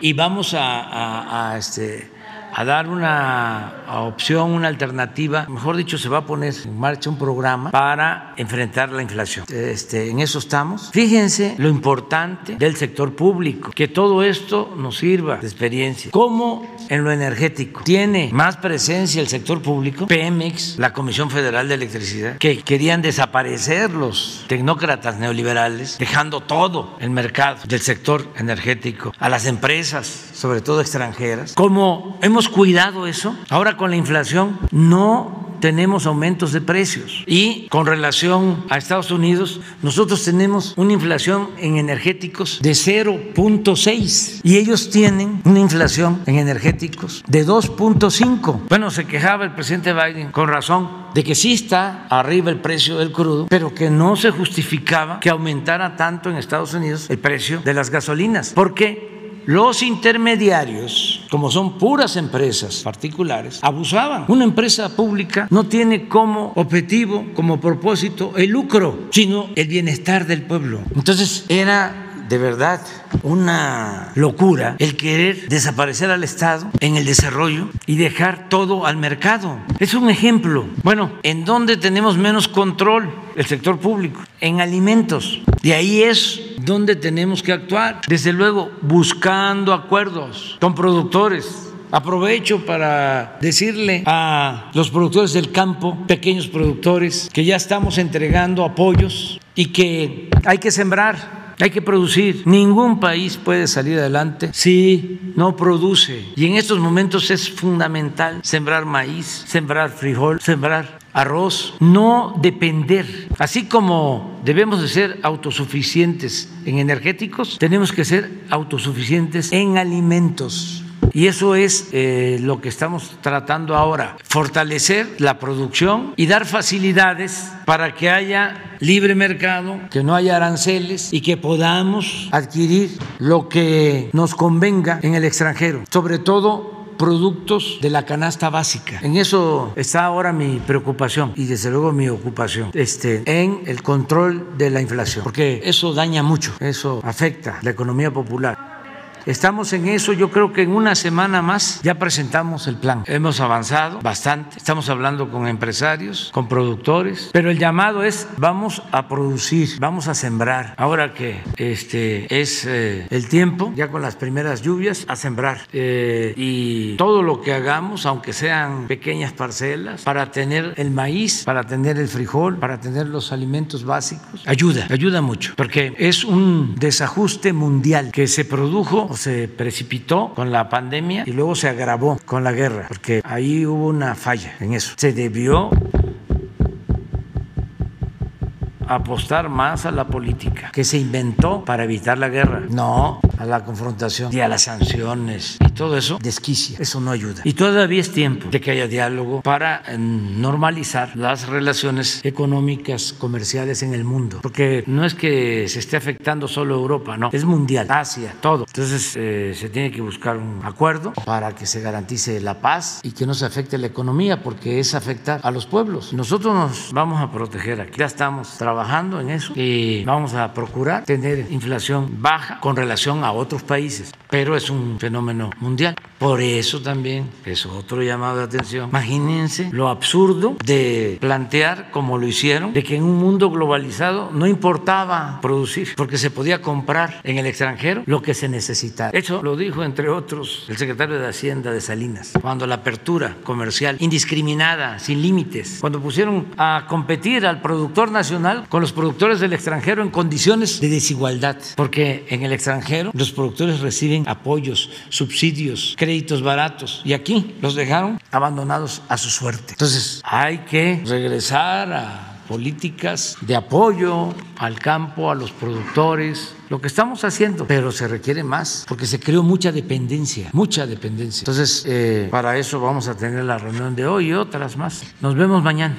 y vamos a, a- a, este, a dar una opción, una alternativa, mejor dicho, se va a poner en marcha un programa para enfrentar la inflación. Este, en eso estamos. Fíjense lo importante del sector público, que todo esto nos sirva de experiencia. ¿Cómo en lo energético tiene más presencia el sector público? Pemex, la Comisión Federal de Electricidad, que querían desaparecer los tecnócratas neoliberales, dejando todo el mercado del sector energético a las empresas, sobre todo extranjeras. ¿Cómo hemos cuidado eso? Ahora con la inflación no tenemos aumentos de precios. Y con relación a Estados Unidos, nosotros tenemos una inflación en energéticos de 0.6 y ellos tienen una inflación en energéticos de 2.5. Bueno, se quejaba el presidente Biden con razón de que sí está arriba el precio del crudo, pero que no se justificaba que aumentara tanto en Estados Unidos el precio de las gasolinas. Porque los intermediarios, como son puras empresas particulares, abusaban. Una empresa pública no tiene como objetivo, como propósito, el lucro, sino el bienestar del pueblo. Entonces era de verdad una locura el querer desaparecer al Estado en el desarrollo y dejar todo al mercado. Es un ejemplo. Bueno, ¿en dónde tenemos menos control? El sector público, en alimentos. De ahí es donde tenemos que actuar. Desde luego, buscando acuerdos con productores. Aprovecho para decirle a los productores del campo, pequeños productores, que ya estamos entregando apoyos y que hay que sembrar hay que producir. Ningún país puede salir adelante si no produce. Y en estos momentos es fundamental sembrar maíz, sembrar frijol, sembrar arroz, no depender. Así como debemos de ser autosuficientes en energéticos, tenemos que ser autosuficientes en alimentos. Y eso es eh, lo que estamos tratando ahora, fortalecer la producción y dar facilidades para que haya libre mercado, que no haya aranceles y que podamos adquirir lo que nos convenga en el extranjero, sobre todo productos de la canasta básica. En eso está ahora mi preocupación y desde luego mi ocupación, este, en el control de la inflación, porque eso daña mucho, eso afecta la economía popular. Estamos en eso, yo creo que en una semana más ya presentamos el plan. Hemos avanzado bastante, estamos hablando con empresarios, con productores, pero el llamado es vamos a producir, vamos a sembrar. Ahora que este es eh, el tiempo, ya con las primeras lluvias, a sembrar. Eh, y todo lo que hagamos, aunque sean pequeñas parcelas, para tener el maíz, para tener el frijol, para tener los alimentos básicos, ayuda, ayuda mucho, porque es un desajuste mundial que se produjo se precipitó con la pandemia y luego se agravó con la guerra, porque ahí hubo una falla en eso. Se debió apostar más a la política que se inventó para evitar la guerra, no a la confrontación y a las sanciones y todo eso desquicia, eso no ayuda. Y todavía es tiempo de que haya diálogo para eh, normalizar las relaciones económicas, comerciales en el mundo, porque no es que se esté afectando solo Europa, no, es mundial, Asia, todo. Entonces eh, se tiene que buscar un acuerdo para que se garantice la paz y que no se afecte la economía, porque es afectar a los pueblos. Nosotros nos vamos a proteger aquí, ya estamos trabajando trabajando en eso y vamos a procurar tener inflación baja con relación a otros países, pero es un fenómeno mundial. Por eso también es otro llamado de atención. Imagínense lo absurdo de plantear, como lo hicieron, de que en un mundo globalizado no importaba producir, porque se podía comprar en el extranjero lo que se necesitaba. Eso lo dijo, entre otros, el secretario de Hacienda de Salinas, cuando la apertura comercial indiscriminada, sin límites, cuando pusieron a competir al productor nacional con los productores del extranjero en condiciones de desigualdad, porque en el extranjero los productores reciben apoyos, subsidios, créditos baratos y aquí los dejaron abandonados a su suerte. Entonces hay que regresar a políticas de apoyo al campo, a los productores, lo que estamos haciendo, pero se requiere más porque se creó mucha dependencia, mucha dependencia. Entonces, eh, para eso vamos a tener la reunión de hoy y otras más. Nos vemos mañana.